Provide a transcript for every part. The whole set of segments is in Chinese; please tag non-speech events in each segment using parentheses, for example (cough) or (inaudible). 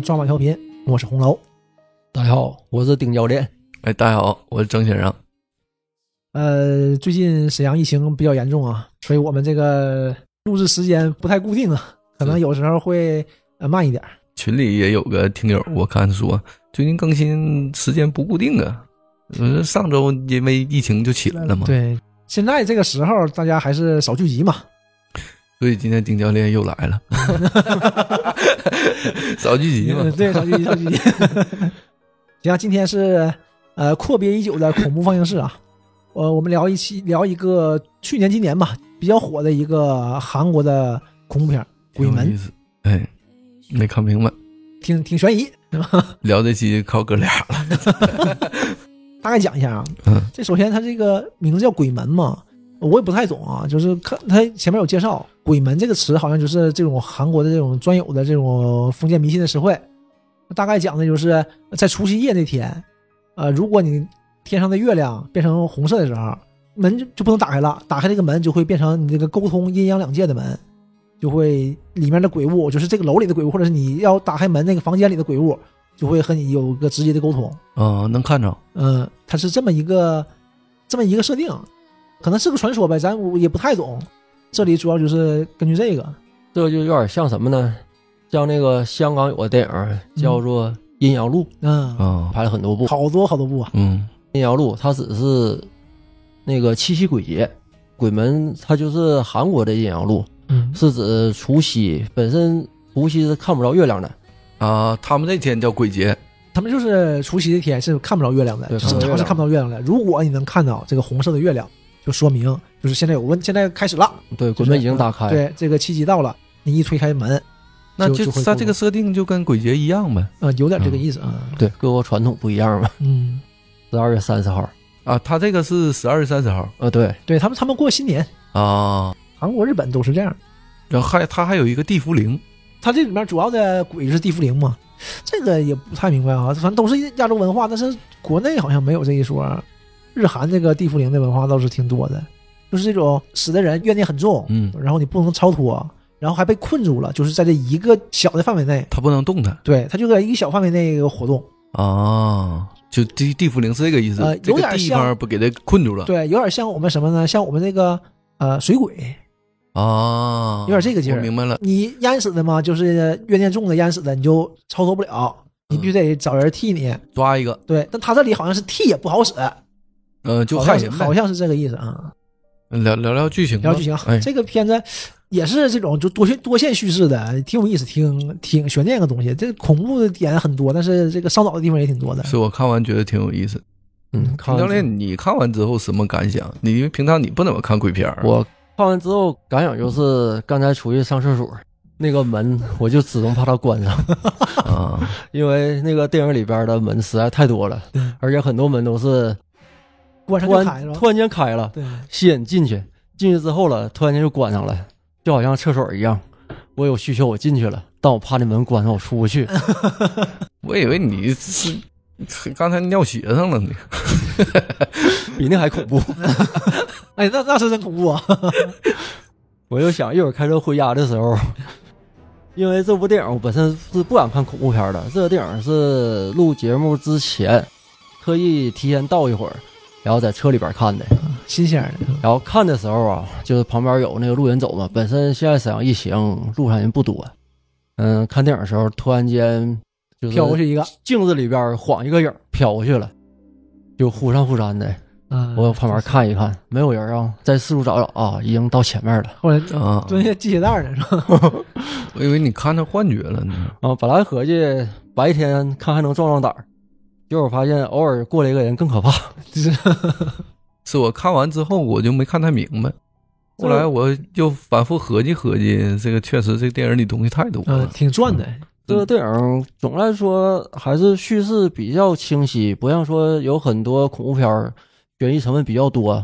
抓马调频，我是红楼。大家好，我是丁教练。哎，大家好，我是郑先生。呃，最近沈阳疫情比较严重啊，所以我们这个录制时间不太固定啊，可能有时候会呃慢一点。群里也有个听友，我看说最近更新时间不固定啊。是，上周因为疫情就起来了嘛。对，现在这个时候大家还是少聚集嘛。所以今天丁教练又来了，(laughs) (laughs) 少聚集嘛。对，少聚集，少聚集。(laughs) 行，今天是呃阔别已久的恐怖放映室啊。呃，我们聊一期，聊一个去年、今年吧比较火的一个韩国的恐怖片《鬼门》。哎，没看明白，挺挺悬疑，是吧？聊这期靠哥俩了。(laughs) 大概讲一下啊，这首先它这个名字叫《鬼门》嘛，我也不太懂啊。就是看它前面有介绍，“鬼门”这个词好像就是这种韩国的这种专有的这种封建迷信的词汇。大概讲的就是在除夕夜那天，呃，如果你天上的月亮变成红色的时候，门就就不能打开了，打开这个门就会变成你这个沟通阴阳两界的门，就会里面的鬼物，就是这个楼里的鬼物，或者是你要打开门那个房间里的鬼物。就会和你有个直接的沟通啊，能看着。嗯，它是这么一个，这么一个设定，可能是个传说呗，咱也不太懂。这里主要就是根据这个，这就有点像什么呢？像那个香港有个电影叫做《阴阳路》，嗯啊，拍了很多部，好多好多部啊。嗯，《阴阳路》它只是那个七夕鬼节，鬼门它就是韩国的阴阳路，嗯，是指除夕本身除夕是看不着月亮的。啊，他们那天叫鬼节，他们就是除夕那天是看不着月亮的，正常是看不到月亮的。如果你能看到这个红色的月亮，就说明就是现在有问，现在开始了。对，鬼门已经打开。对，这个七夕到了，你一推开门，那就它这个设定就跟鬼节一样呗。啊，有点这个意思啊。对，各国传统不一样嘛。嗯，十二月三十号啊，他这个是十二月三十号啊。对，对他们他们过新年啊，韩国、日本都是这样。然后还他还有一个地茯苓。他这里面主要的鬼就是地茯苓嘛，这个也不太明白啊。反正都是亚洲文化，但是国内好像没有这一说。日韩这个地缚灵的文化倒是挺多的，就是这种死的人怨念很重，嗯，然后你不能超脱，然后还被困住了，就是在这一个小的范围内，他不能动弹，对他就在一个小范围内活动啊。就地地缚灵是这个意思，呃，有点地方不给他困住了，对，有点像我们什么呢？像我们那个呃水鬼。啊，有点这个劲儿，明白了。你淹死的嘛，就是怨念重的淹死的，你就超脱不了，你必须得找人替你抓一个。对，但他这里好像是替也不好使，呃，就害人好像是这个意思啊。聊聊聊剧情，聊剧情。哎，这个片子也是这种就多线多线叙事的，挺有意思，挺挺悬念个东西。这恐怖的点很多，但是这个烧脑的地方也挺多的。是我看完觉得挺有意思。嗯，康教练，你看完之后什么感想？你因为平常你不怎么看鬼片我。看完之后感想就是，刚才出去上厕所，那个门我就只能把它关上啊，(laughs) 因为那个电影里边的门实在太多了，而且很多门都是突然突然间开了，吸引进去，进去之后了，突然间就关上了，就好像厕所一样，我有需求我进去了，但我怕那门关上我出不去。(laughs) 我以为你是 (laughs) 刚才尿鞋上了呢，(laughs) 比那还恐怖。哎，那那是真恐怖啊！我就想一会儿开车回家的时候，因为这部电影我本身是不敢看恐怖片的。这个电影是录节目之前特意提前到一会儿，然后在车里边看的，新鲜的。然后看的时候啊，就是旁边有那个路人走嘛。本身现在沈阳疫情，路上人不多。嗯，看电影的时候突然间就飘过去一个镜子里边晃一个影飘过去了，就忽闪忽闪的。我旁边看一看，没有人啊，在四处找找啊，已经到前面了。后来啊，蹲下系鞋带呢，是吧？(laughs) 我以为你看着幻觉了呢。啊，本来合计白天看还能壮壮胆儿，结果发现偶尔过来一个人更可怕。是，是我看完之后我就没看太明白，后来我就反复合计合计，这个确实这电影里东西太多了，挺赚的。这个电影总来说还是叙事比较清晰，不像说有很多恐怖片儿。悬疑成分比较多，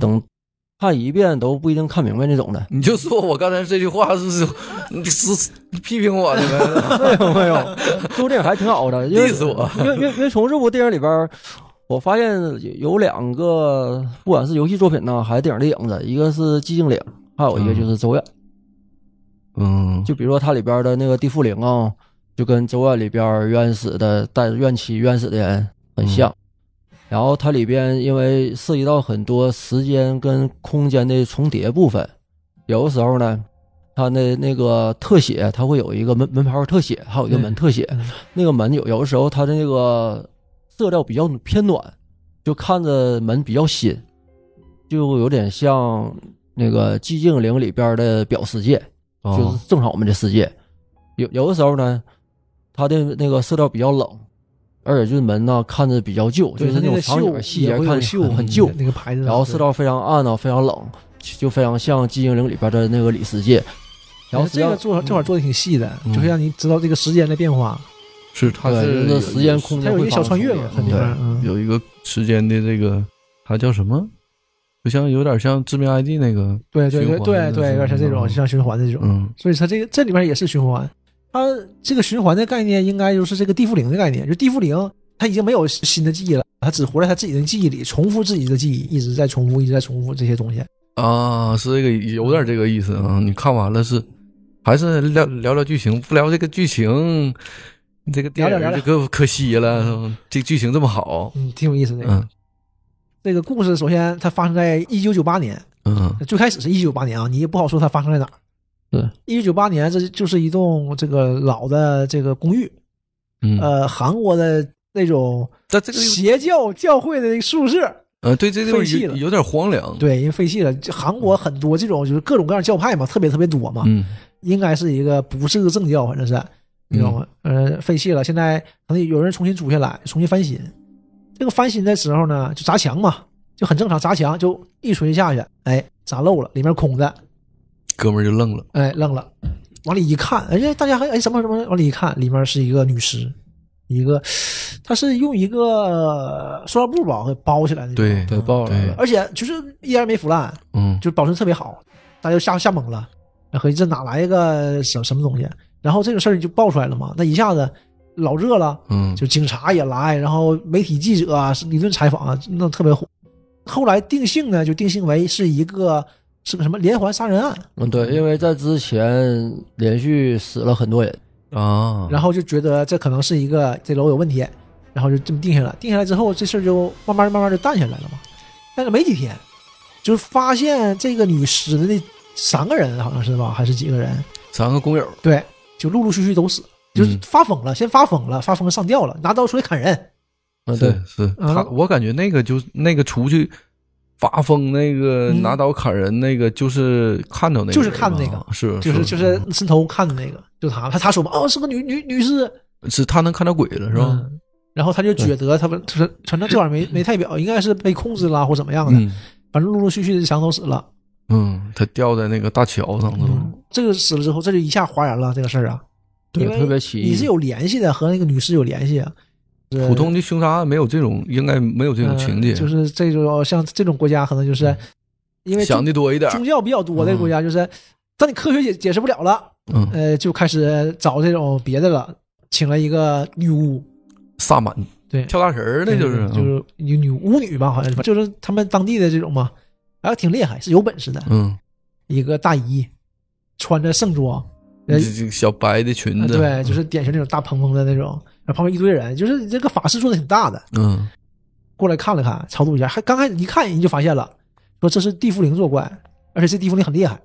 等看一遍都不一定看明白那种的。你就说我刚才这句话是是是批评我的呗没有 (laughs) 没有，这部电影还挺好的。意思我，因为因为因为从这部电影里边，我发现有两个，不管是游戏作品呢，还是电影的影子，一个是寂静岭，还有一个就是周远。嗯，就比如说它里边的那个地缚灵啊，就跟《咒怨》里边冤死的带着怨气冤死的人很像。然后它里边因为涉及到很多时间跟空间的重叠部分，有的时候呢，它的那个特写，它会有一个门门牌特写，还有一个门特写。嗯那个门有有的时候它的那个色调比较偏暖，就看着门比较新，就有点像那个寂静岭里边的表世界，就是哦正常我们的世界。有有的时候呢，它的那个色调比较冷，而且就是门呢看着比较旧，就，是那种细节看也会有绣很很旧，那个牌子，然后色调非常暗呢，非常冷，就非常像寂静岭里边的那个里世界。然后这个做这块做的挺细的，嗯就是让你知道这个时间的变化，是它对是时间空间它有一个小穿越嘛，它发生重叠里边嗯有一个时间的这个，它叫什么？就像有点像致命 ID 那个，对对对对对，有点像这种，像循环的这种。嗯所以它这个这里边也是循环，它这个循环的概念应该就是这个地缚灵的概念，就地缚灵它已经没有新的记忆了，它只活在它自己的记忆里，重复自己的记忆，一直在重复，一直在重复这些东西。啊，是这个有点这个意思啊。你看完了是还是聊聊聊剧情，不聊这个剧情，这个电影就可可惜了。这剧情这么好，嗯，挺有意思的。嗯这个故事首先它发生在一九九八年，嗯最开始是一九九八年啊，你也不好说它发生在哪儿。对，一九九八年这就是一栋这个老的这个公寓，嗯，呃，韩国的那种在这个邪教教会的宿舍，呃，对这地方废弃了有有点荒凉，，对，因为废弃了。就韩国很多这种就是各种各样教派嘛，特别特别多嘛，嗯应该是一个不是个正教，反正是你知道吗？呃，废弃了，现在可能有人重新租下来，重新翻新。这个翻新的时候呢，就砸墙嘛，就很正常，砸墙就一锤下去，哎，砸漏了，里面空的，哥们儿就愣了，哎，愣了，往里一看，哎呀，大家还哎什么什么，往里一看，里面是一个女尸，一个，她是用一个塑料布吧给包起来的，对对爆了。对，而且就是依然没腐烂，嗯。就保存特别好，大家就吓吓懵了，合计这哪来一个什什么东西？然后这个事儿就爆出来了嘛，那一下子老热了，嗯，就警察也来，然后媒体记者啊是一顿采访啊，那特别火。后来定性呢，就定性为是一个是个什么连环杀人案，嗯，对，因为在之前连续死了很多人，啊，然后就觉得这可能是一个这楼有问题，然后就这么定下来。定下来之后，这事儿就慢慢慢慢就淡下来了嘛。但是没几天，就发现这个女尸的那三个人好像是吧，还是几个人？三个工友，对，就陆陆续续都死，就是嗯发疯了，先发疯了，发疯上吊了，拿刀出来砍人。嗯，对，是他我感觉那个就那个出去发疯那个嗯。拿刀砍人那个，就是看到那个，就是看那个。是就是就是伸头看的那个，就他，他他说嘛，哦，是个女女女尸，是他能看到鬼了是吧？嗯。然后他就觉得他们就是反正这玩意儿没没太表，应该是被控制了或怎么样的，嗯。反正陆陆续续的墙都死了。嗯，他掉在那个大桥上了，嗯，这个死了之后，这就一下哗然了这个事儿啊，对特别奇你是有联系的，和那个女尸有联系啊。是普通的凶杀案没有这种，应该没有这种情节，呃就是这种像这种国家，可能就是因为想的多一点。宗教比较多的国家，就是当你科学解解释不了了，嗯，呃，就开始找这种别的了，请了一个女巫，萨满。对，跳大神儿那就是，嗯就是女女巫女吧，好像是，就是他们当地的这种嘛，还挺厉害，是有本事的，嗯，一个大姨，穿着盛装，小白的裙子，啊对，就是典型那种大蓬蓬的那种，然后旁边一堆人，就是这个法事做的挺大的，嗯过来看了看，超度一下，还刚开始一看人就发现了，说这是地缚灵作怪，而且这地缚灵很厉害。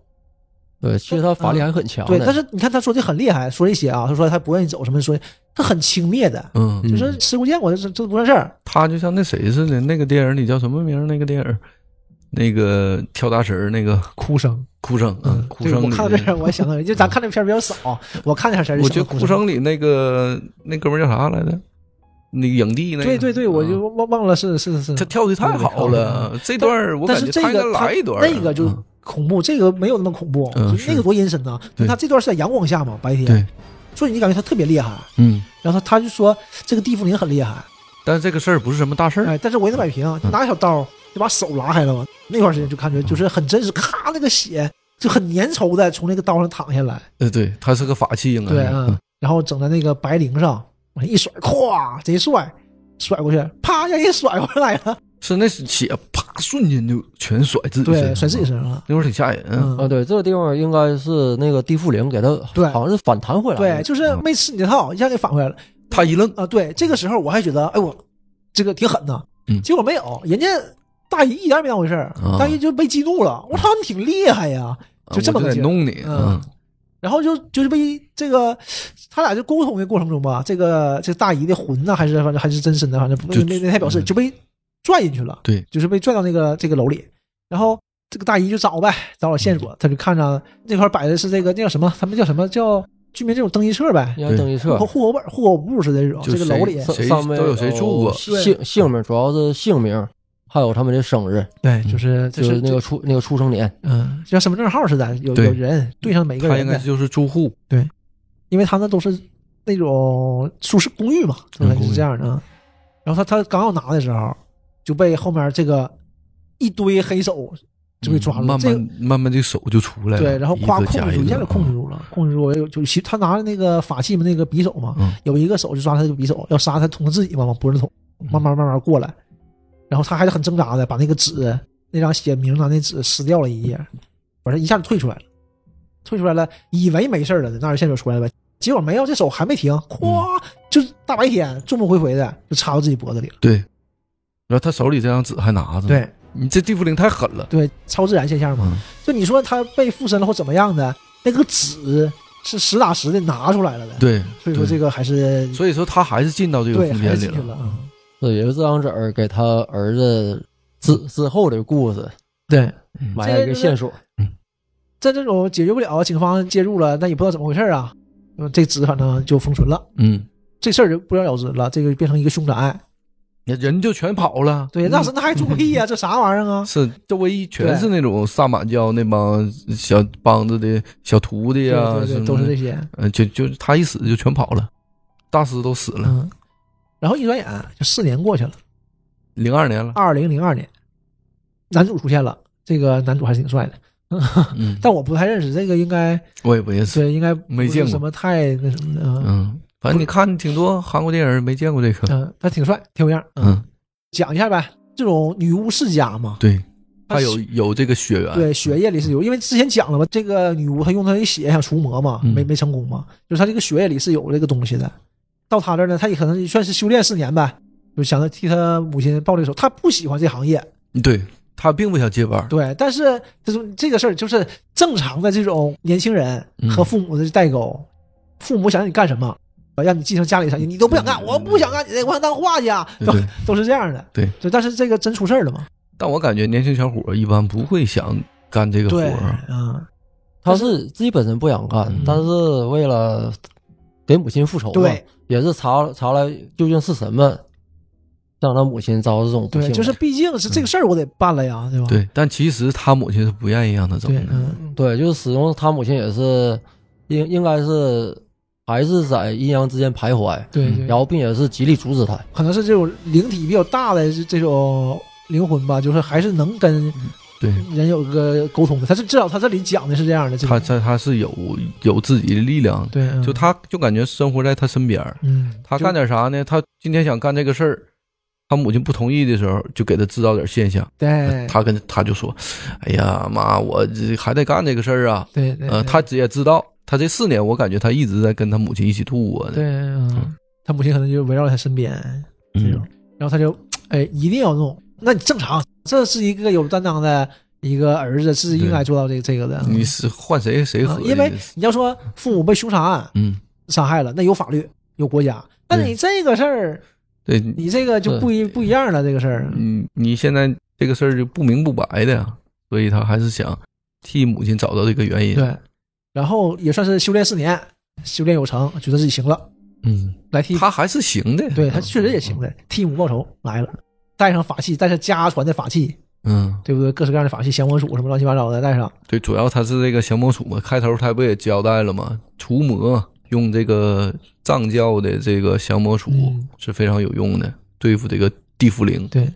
对，其实他法力还很强对，但是你看他说的很厉害，说这些啊，他说他不愿意走什么，说他很轻蔑的，嗯，嗯就说吃过见过，这这不算事儿。他就像那谁似的，那个电影里叫什么名？那个电影，那个跳大神儿那个哭声，哭声，嗯，哭声。我看到这儿，我还想到，就咱看这片儿比较少，我看那片儿就我觉得哭声里那个那哥们儿叫啥来着？那个影帝那个。对对对，我就嗯忘忘了是是是，他跳的太好了，这段儿我感觉他应该个他来一段。那个就嗯恐怖，这个没有那么恐怖，那个多阴森呐。对他这段是在阳光下嘛，白天，对，所以你感觉他特别厉害。嗯，然后他他就说这个地缚灵很厉害，但是这个事儿不是什么大事儿。哎，但是我也能摆平，嗯拿个小刀就把手拉开了嘛。那段时间就感觉就是很真实，咔那个血就很粘稠的从那个刀上淌下来，呃，对，他是个法器，应该。对，嗯，然后整在那个白绫上，往上一甩，咵，贼帅，甩过去，啪，让人甩回来了。(laughs) 是那血啪瞬间就全甩自己身上对，甩自己身上了。那会儿挺吓人啊。嗯啊，对，这个地方应该是那个地缚灵给他，对好像是反弹回来了。对，就是没吃你这套，一下给返回来了他一愣，啊。对，这个时候我还觉得，哎我这个挺狠呐，嗯结果没有，人家大姨一点也没当回事儿，啊大姨就被激怒了。我操，你挺厉害呀！就这么我个劲弄你，嗯然后就就是被这个他俩就沟通的过程中吧，这个这大姨的魂呢，还是反正还是真身的，反正不就没没太表示，嗯就被拽进去了。对，就是被拽到那个这个楼里，然后这个大姨就找呗，找找线索，他就看着那块摆的是这个那叫什么，他们叫什么叫居民这种登记册呗，登记册户户口本、户口簿似的这种，就这个楼里，上面都有谁住过姓姓名主要是姓名，还有他们的生日，对，就是就就是是那个出那个出生年。嗯，就像身份证号似的，有有人对上每个人，他应该就是住户，对因为他那都是那种舒适公寓嘛，对吧？嗯公寓是这样的啊。然后他他刚要拿的时候，就被后面这个一堆黑手就被抓住了，嗯慢这慢慢慢这手就出来了，对，然后夸控制住，个加一下就控制住了，控制住了。有就其他拿着那个法器嘛，那个匕首嘛，嗯有一个手就抓他这个匕首，要杀他捅他自己嘛，往脖子捅，慢慢慢慢过来，然后他还是很挣扎的，把那个纸那张写名字那纸撕掉了一页，反正一下就退出来了，退出来了，以为没事了，那儿线索出来了呗，结果没有，这手还没停，咵，就是大白天众目睽睽的就插到自己脖子里了，对，然后他手里这张纸还拿着，，对。你这地缚灵太狠了，对，超自然现象嘛。嗯，就你说他被附身了或怎么样的，那个纸是实打实的拿出来了的。对，所以说这个还是所以说他还是进到这个对空间里了。啊。这也是这张纸儿给他儿子之之后的故事对，埋下一个线索。在这种解决不了，警方介入了，但也不知道怎么回事啊。嗯，这纸反正就封存了，嗯，这事儿就不了了之了，这个变成一个凶宅案。那人就全跑了，对，那是那还住个屁呀、这啥玩意儿啊？是周围一全是那种萨满教那帮小帮子的小徒弟对呀，对对，什么都是这些。嗯，就就他一死就全跑了，大师都死了，嗯，然后一转眼就四年过去了，零二年了，二零零二年，男主出现了，这个男主还是挺帅的，嗯，(laughs) 但我不太认识，这个应该我也不认识，对，应该没见过。什么太那什么的。嗯嗯，反正你看挺多韩国电影没见过这个，嗯，他挺帅，挺有样。嗯，讲一下呗，这种女巫世家嘛，对，他他有有这个血缘，对，血液里是有，因为之前讲了嘛，这个女巫她用她的血想除魔嘛，嗯。没没成功嘛，就是她这个血液里是有这个东西的。到他这儿呢，他也可能也算是修炼四年呗，就想着替他母亲报这个仇。他不喜欢这行业，对他并不想接班，对，但是这种这个事儿就是正常的这种年轻人嗯和父母的代沟，父母想让你干什么，让你继承家里产业，你都不想干，我不想干你这，我想当画家，都。都是这样的。对，对但是这个真出事儿了嘛？但我感觉年轻小伙一般不会想干这个活，儿，嗯，他是自己本身不想干嗯，但是为了给母亲复仇嘛，对。也是查查来究竟是什么让他母亲遭这种不幸对，就是毕竟是这个事儿，我得办了呀，对吧？对，但其实他母亲是不愿意让他走对，的，嗯，对，就是始终他母亲也是应应该是还是在阴阳之间徘徊，对对，然后并且是极力阻止他。可能是这种灵体比较大的这这种灵魂吧，就是还是能跟对人有个沟通的。他是至少他这里讲的是这样的，他他他是有有自己的力量，对，嗯就他就感觉生活在他身边儿，嗯，他干点啥呢？他今天想干这个事儿，他母亲不同意的时候，就给他制造点现象。对，他跟他就说：“哎呀妈，我这还得干这个事儿啊。对对，呃，他也知道，他这四年，我感觉他一直在跟他母亲一起度过的。对，嗯，他母亲可能就围绕在他身边这种嗯，，然后他就哎一定要弄，那你正常，这是一个有担当的一个儿子，是应该做到这这个的。你是换谁谁合因为你要说父母被凶杀案嗯，伤害了，那有法律有国家，但你这个事儿，对，你这个就不一不一样了，这个事儿。嗯，你现在这个事儿就不明不白的，所以他还是想替母亲找到这个原因。，对，然后也算是修炼四年，修炼有成，觉得自己行了，嗯，来替他还是行的。对他确实也行的，替母报仇来了，带上法器，带上家传的法器，嗯，对不对？各式各样的法器，降魔杵什么乱七八糟的带上。对，主要他是这个降魔杵嘛，开头他不也交代了吗？除魔用这个藏教的这个降魔杵嗯是非常有用的，对付这个地缚灵。对，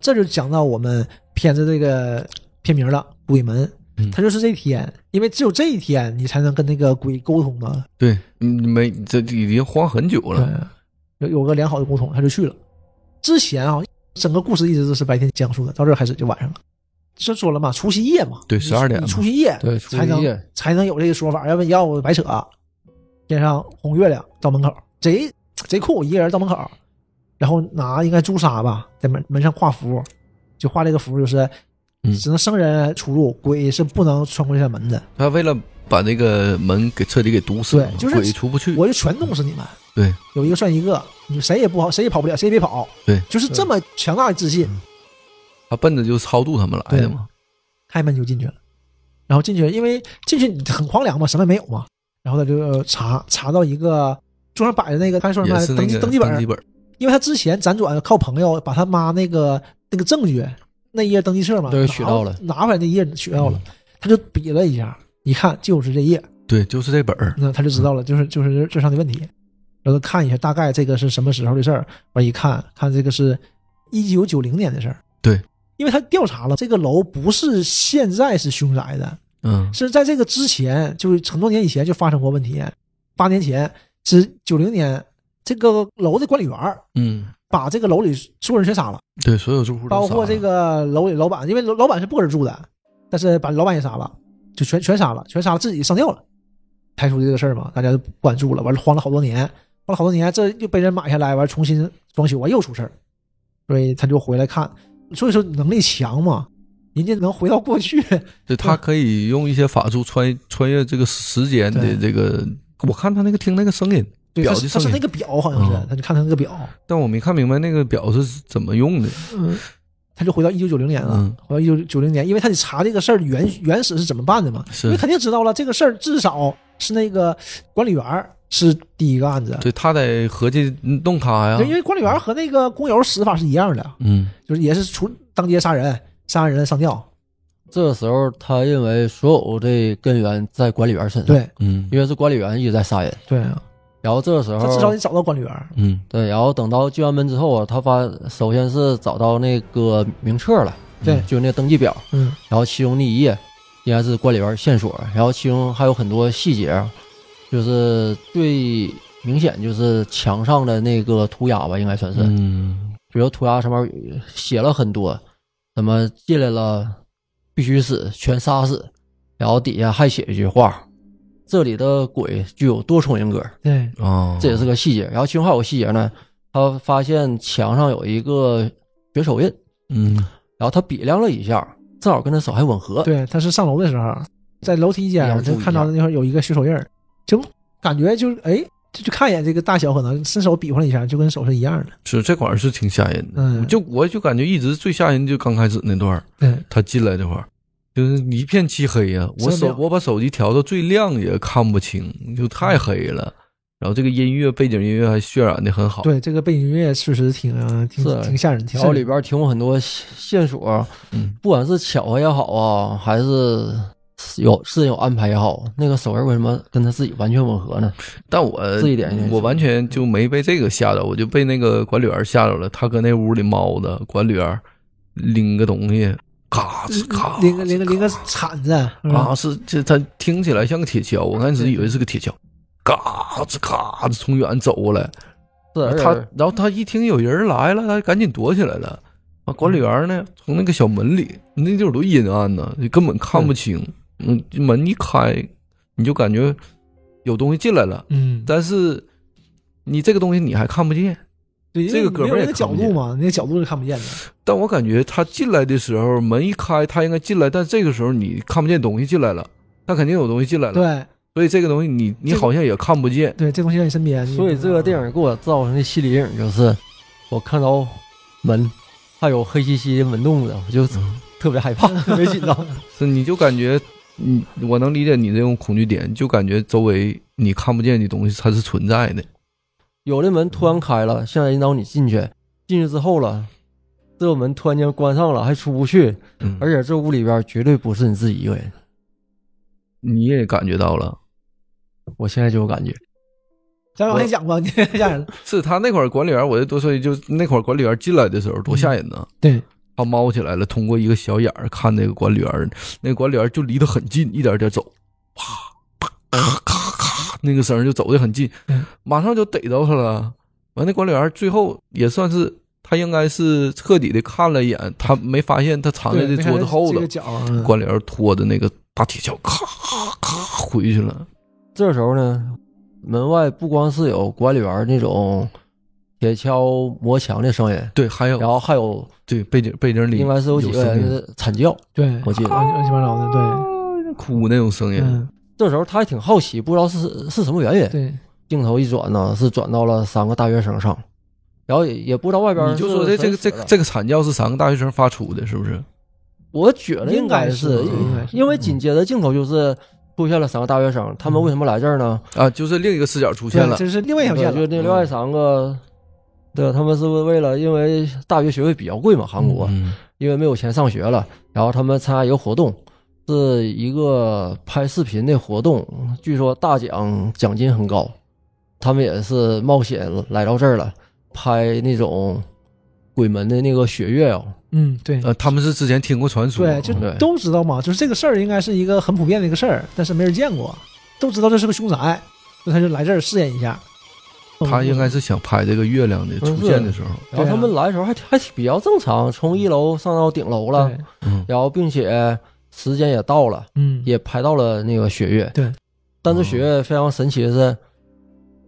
这就讲到我们片子这个片名了，鬼门嗯。它就是这一天，因为只有这一天你才能跟那个鬼沟通嘛。对，你没这已经慌很久了。有有个良好的沟通，他就去了。之前啊，整个故事一直都是白天讲述的，到这儿开始就晚上了。这说了嘛，除夕夜嘛，对十二点除夕夜对，除才能才能有这个说法，要不要不白扯。天上红月亮到门口，贼贼酷，一个人到门口，然后拿应该朱砂吧，在门门上画符，就画这个符，就是嗯只能生人出入，鬼是不能穿过这扇门的。他为了把那个门给彻底给堵死，对就是鬼出不去。我就全弄死你们，对，有一个算一个，你谁也不好，谁也跑不了，谁也别跑。对，就是这么强大的自信，他奔着就超度他们来的嘛。开门就进去了。然后进去，因为进去很荒凉嘛，什么也没有嘛。然后他就查查到一个桌上摆着那个，他说什么登记登记本，因为他之前辗转靠朋友把他妈那个那个证据那页登记册嘛，都给取到了拿拿回来那页取到了，他就比了一下，一看就是这页，对，就是这本儿。那他就知道了，就是就是这上的问题。然后看一下大概这个是什么时候的事儿，完一看看这个是一九九零年的事儿。对，因为他调查了，这个楼不是现在是凶宅的，嗯，是在这个之前，就是很多年以前就发生过问题。八年前是九零年，这个楼的管理员儿嗯，把这个楼里所有人全杀了，对，所有住户都包括这个楼里老板，因为老老板是不搁这住的，但是把老板也杀了，就全全杀了，全杀了，自己上吊了。排除这个事儿嘛，大家就不管住了，完了慌了好多年，慌了好多年，这又被人买下来，完重新装修完又出事儿，所以他就回来看，所以说能力强嘛，人家能回到过去，(laughs) 对他可以用一些法术穿穿越这个时间的这个。我看他那个听那个声音，对，他是他表的声音，是那个表好像是，嗯他就看他那个表，但我没看明白那个表是怎么用的。嗯，他就回到一九九零年了，嗯回到一九九零年，因为他得查这个事儿原原始是怎么办的嘛，是因为肯定知道了这个事儿至少是那个管理员儿是第一个案子，对他得合计弄他呀。对，。因为管理员和那个工友死法是一样的，嗯，就是也是出当街杀人，杀完人上吊，这个时候，他认为所有的根源在管理员身上，，对。嗯。因为是管理员一直在杀人。对。啊，然后这个时候，他至少得找到管理员，嗯。对，然后等到进完门之后啊，他发首先是找到那个名册了，对。就那个登记表，嗯。然后其中那一页应该是管理员线索，然后其中还有很多细节，就是最明显就是墙上的那个涂鸦吧，应该算是，嗯。比如涂鸦上面写了很多，什么进来了必须死，全杀死，然后底下还写一句话，这里的鬼具有多重人格，对，哦，这也是个细节。然后其中还有个细节呢，他发现墙上有一个血手印，嗯。然后他比量了一下，正好跟他手还吻合。对，他是上楼的时候，在楼梯间要注意就看到那块儿有一个血手印儿，就感觉就是哎，就就看一眼这个大小，可能伸手比划了一下，就跟手是一样的。是这块是挺吓人的。嗯就我就感觉一直最吓人就刚开始那段儿，对，他进来这块儿就是一片漆黑呀、我手我把手机调到最亮也看不清，就太黑了。然后这个音乐背景音乐还渲染的很好。对，这个背景音乐确实挺啊挺挺吓人，挺然后里边提供很多线线索，嗯，不管是巧合也好啊，还是有事人有安排也好，那个手印为什么跟他自己完全吻合呢？但我这一点我完全就没被这个吓着，我就被那个管理员吓着了。他搁那屋里猫的，管理员拎个东西，咔哧咔哧，拎个拎个拎个铲子啊，是这他听起来像个铁锹，我开始以为是个铁锹，嘎吱嘎吱从远走过来，是他然后他一听有人来了，他赶紧躲起来了。啊，管理员呢，从那个小门里，那地方多阴暗呢，你根本看不清。嗯，门一开，你就感觉有东西进来了，嗯，但是你这个东西你还看不见。对，这个哥们儿那个角度嘛，那个角度是看不见的。但我感觉他进来的时候，门一开，他应该进来，但这个时候你看不见东西进来了，他肯定有东西进来了，对所以这个东西你你好像也看不见。对，这东西在你身边，所以这个电影给我造成的心理阴影就是，我看到门还有黑漆漆的门洞子，我就特别害怕，特别紧张。(laughs) 是你就感觉，嗯，我能理解你这种恐惧点，就感觉周围你看不见的东西它是存在的。有的门突然开了，现在引导你进去，进去之后了，这个门突然间关上了，还出不去，嗯，而且这屋里边绝对不是你自己一个人。你也感觉到了，我现在就有感觉，咱往下讲吧，你太吓人。是他那会儿管理员，我就多说一句，就那会儿管理员进来的时候多吓人呢。对，他猫起来了，通过一个小眼儿看那个管理员，那个管理员就离得很近，一点点走，啪啪咔咔咔，那个声儿就走得很近嗯，马上就逮着他了。完，那管理员最后也算是他应该是彻底的看了一眼，他没发现他藏在这桌子后头这个，角，嗯关联拖着那个大铁锹，咔咔回去了。这时候呢，门外不光是有管理员那种铁锹磨墙的声音，对，还有然后还有对背景背景里应该是有几个惨叫。对，我记得。乱七八糟的，对，哭那种声音。嗯，这时候他还挺好奇，不知道是是什么原因。对，镜头一转呢，是转到了三个大学生上，然后也也不知道外边你就说这这个这个这个惨叫是三个大学生发出的，是不是？我觉得应该是，该是该是。因为紧接着镜头就是出现了三个大学生，他们为什么来这儿呢？啊，就是另一个视角出现了。对，这是另外一条对，线了，就那另外三个，对，他们是为了因为大学学费比较贵嘛，韩国，嗯因为没有钱上学了，然后他们参加一个活动，是一个拍视频的活动，据说大奖奖金很高，他们也是冒险来到这儿了，拍那种鬼门的那个血月哦，嗯，对。呃，他们是之前听过传说，对，就都知道嘛，就是这个事儿应该是一个很普遍的一个事儿，但是没人见过，都知道这是个凶宅，那他就来这儿试验一下。他应该是想拍这个月亮的出现的时候，然后他们来的时候还还比较正常，从一楼上到顶楼了，然后并且时间也到了，嗯，也拍到了那个雪月。对，但是雪月非常神奇的是，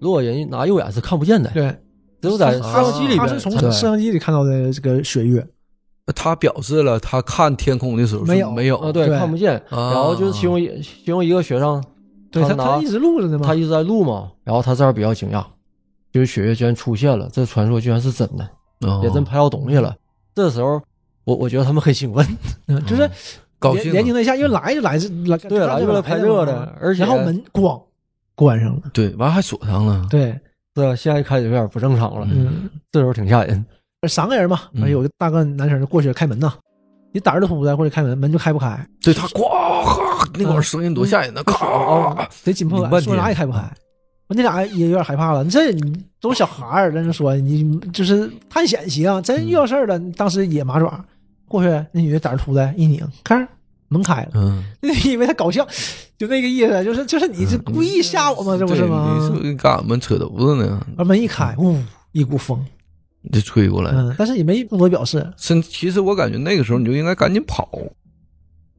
如果人拿右眼是看不见的，对，只有在摄像机里边他是从摄像机里看到的这个雪月，他表示了他看天空的时候是没有。没有。啊，对，看不见。啊。然后就是其中一其中一个学生，对他他一直录着呢嘛，他一直在录嘛，然后他这儿比较惊讶，就是血月居然出现了，这传说居然是真的，哦也真拍到东西了。这时候我我觉得他们很兴奋，(laughs) 嗯，就是高兴啊，连连惊了一下，因为来就来这来对，来就为了拍这的，而且然后门咣关上了，对，完还锁上了，对，这现在开始有点不正常了，嗯，这时候挺吓人。三个人嘛，嗯完有个大个男生就过去开门呐，你胆儿都不在，过去开门，门就开不开，对他呱哈那会儿声音多吓人呐，咔，得紧迫说啥也开不开。完那俩也有点害怕了，这你都是小孩儿，在那说你就是探险行，真遇到事儿了，当时也马爪过去，那女的胆儿突的一拧，看门开了，嗯，(laughs) 那以为他搞笑，就那个意思，就是就是你是故意吓我吗？这不是对吗你？是不是干俺们扯犊子呢？把门一开，呜，一股风，就吹过来，嗯，但是也没更多表示，甚其实我感觉那个时候你就应该赶紧跑，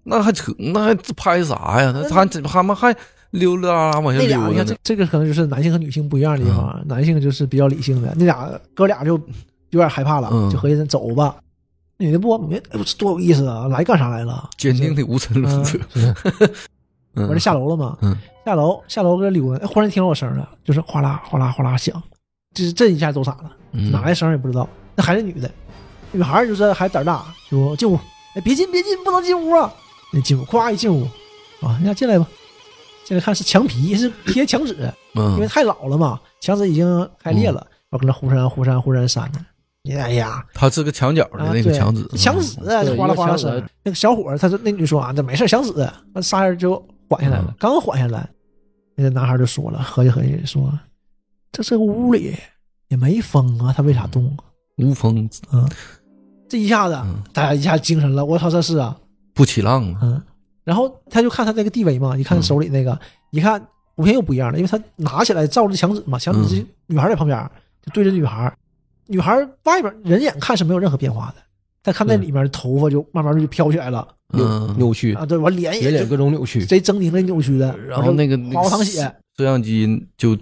那还扯，那还拍啥呀？他他他们还溜溜达达往下那俩你看这溜。这个可能就是男性和女性不一样的地方，男性就是比较理性的，那俩哥俩就有点害怕了，嗯就合计咱走吧。女的不，没，哎呦，这多有意思啊！来干啥来了？坚定的无神论者，嗯 (laughs) 我这下楼了嘛，嗯下楼下楼搁这溜达，哎，忽然听到我声了，就是哗啦哗啦哗啦响，就是这一下都傻了，嗯哪来声也不知道。那还是女的，女孩就是还胆大，就进屋，哎，别进别进，不能进屋啊！那进屋，咵一进屋，啊，你俩进来吧，进来看是墙皮，是 (clears throat) 贴墙纸，因为嗯，太老了嘛，墙纸已经开裂了，我搁那忽闪忽闪忽闪扇的。哎呀，他是个墙角的那个墙纸，墙纸对哗啦哗啦声。那个小伙儿，他说那女说啊，这没事，墙纸。那仨人就缓下来了嗯，刚缓下来，那个男孩就说了，合计合计说，这这个屋里也没风啊，他为啥动啊？无风嗯，这一下子嗯大家一下精神了，我操，这是啊，不起浪啊。嗯。然后他就看他那个地位嘛，一看手里那个，一看图片又不一样了，因为他拿起来照着墙纸嘛，墙纸是女孩在旁边，就对着女孩，女孩外边人眼看是没有任何变化的，但看那里面的头发就慢慢就飘起来了嗯，扭曲，啊，对，完脸也脸各种扭曲。贼狰狞的扭曲的，然后那个哗哗淌血，摄像机就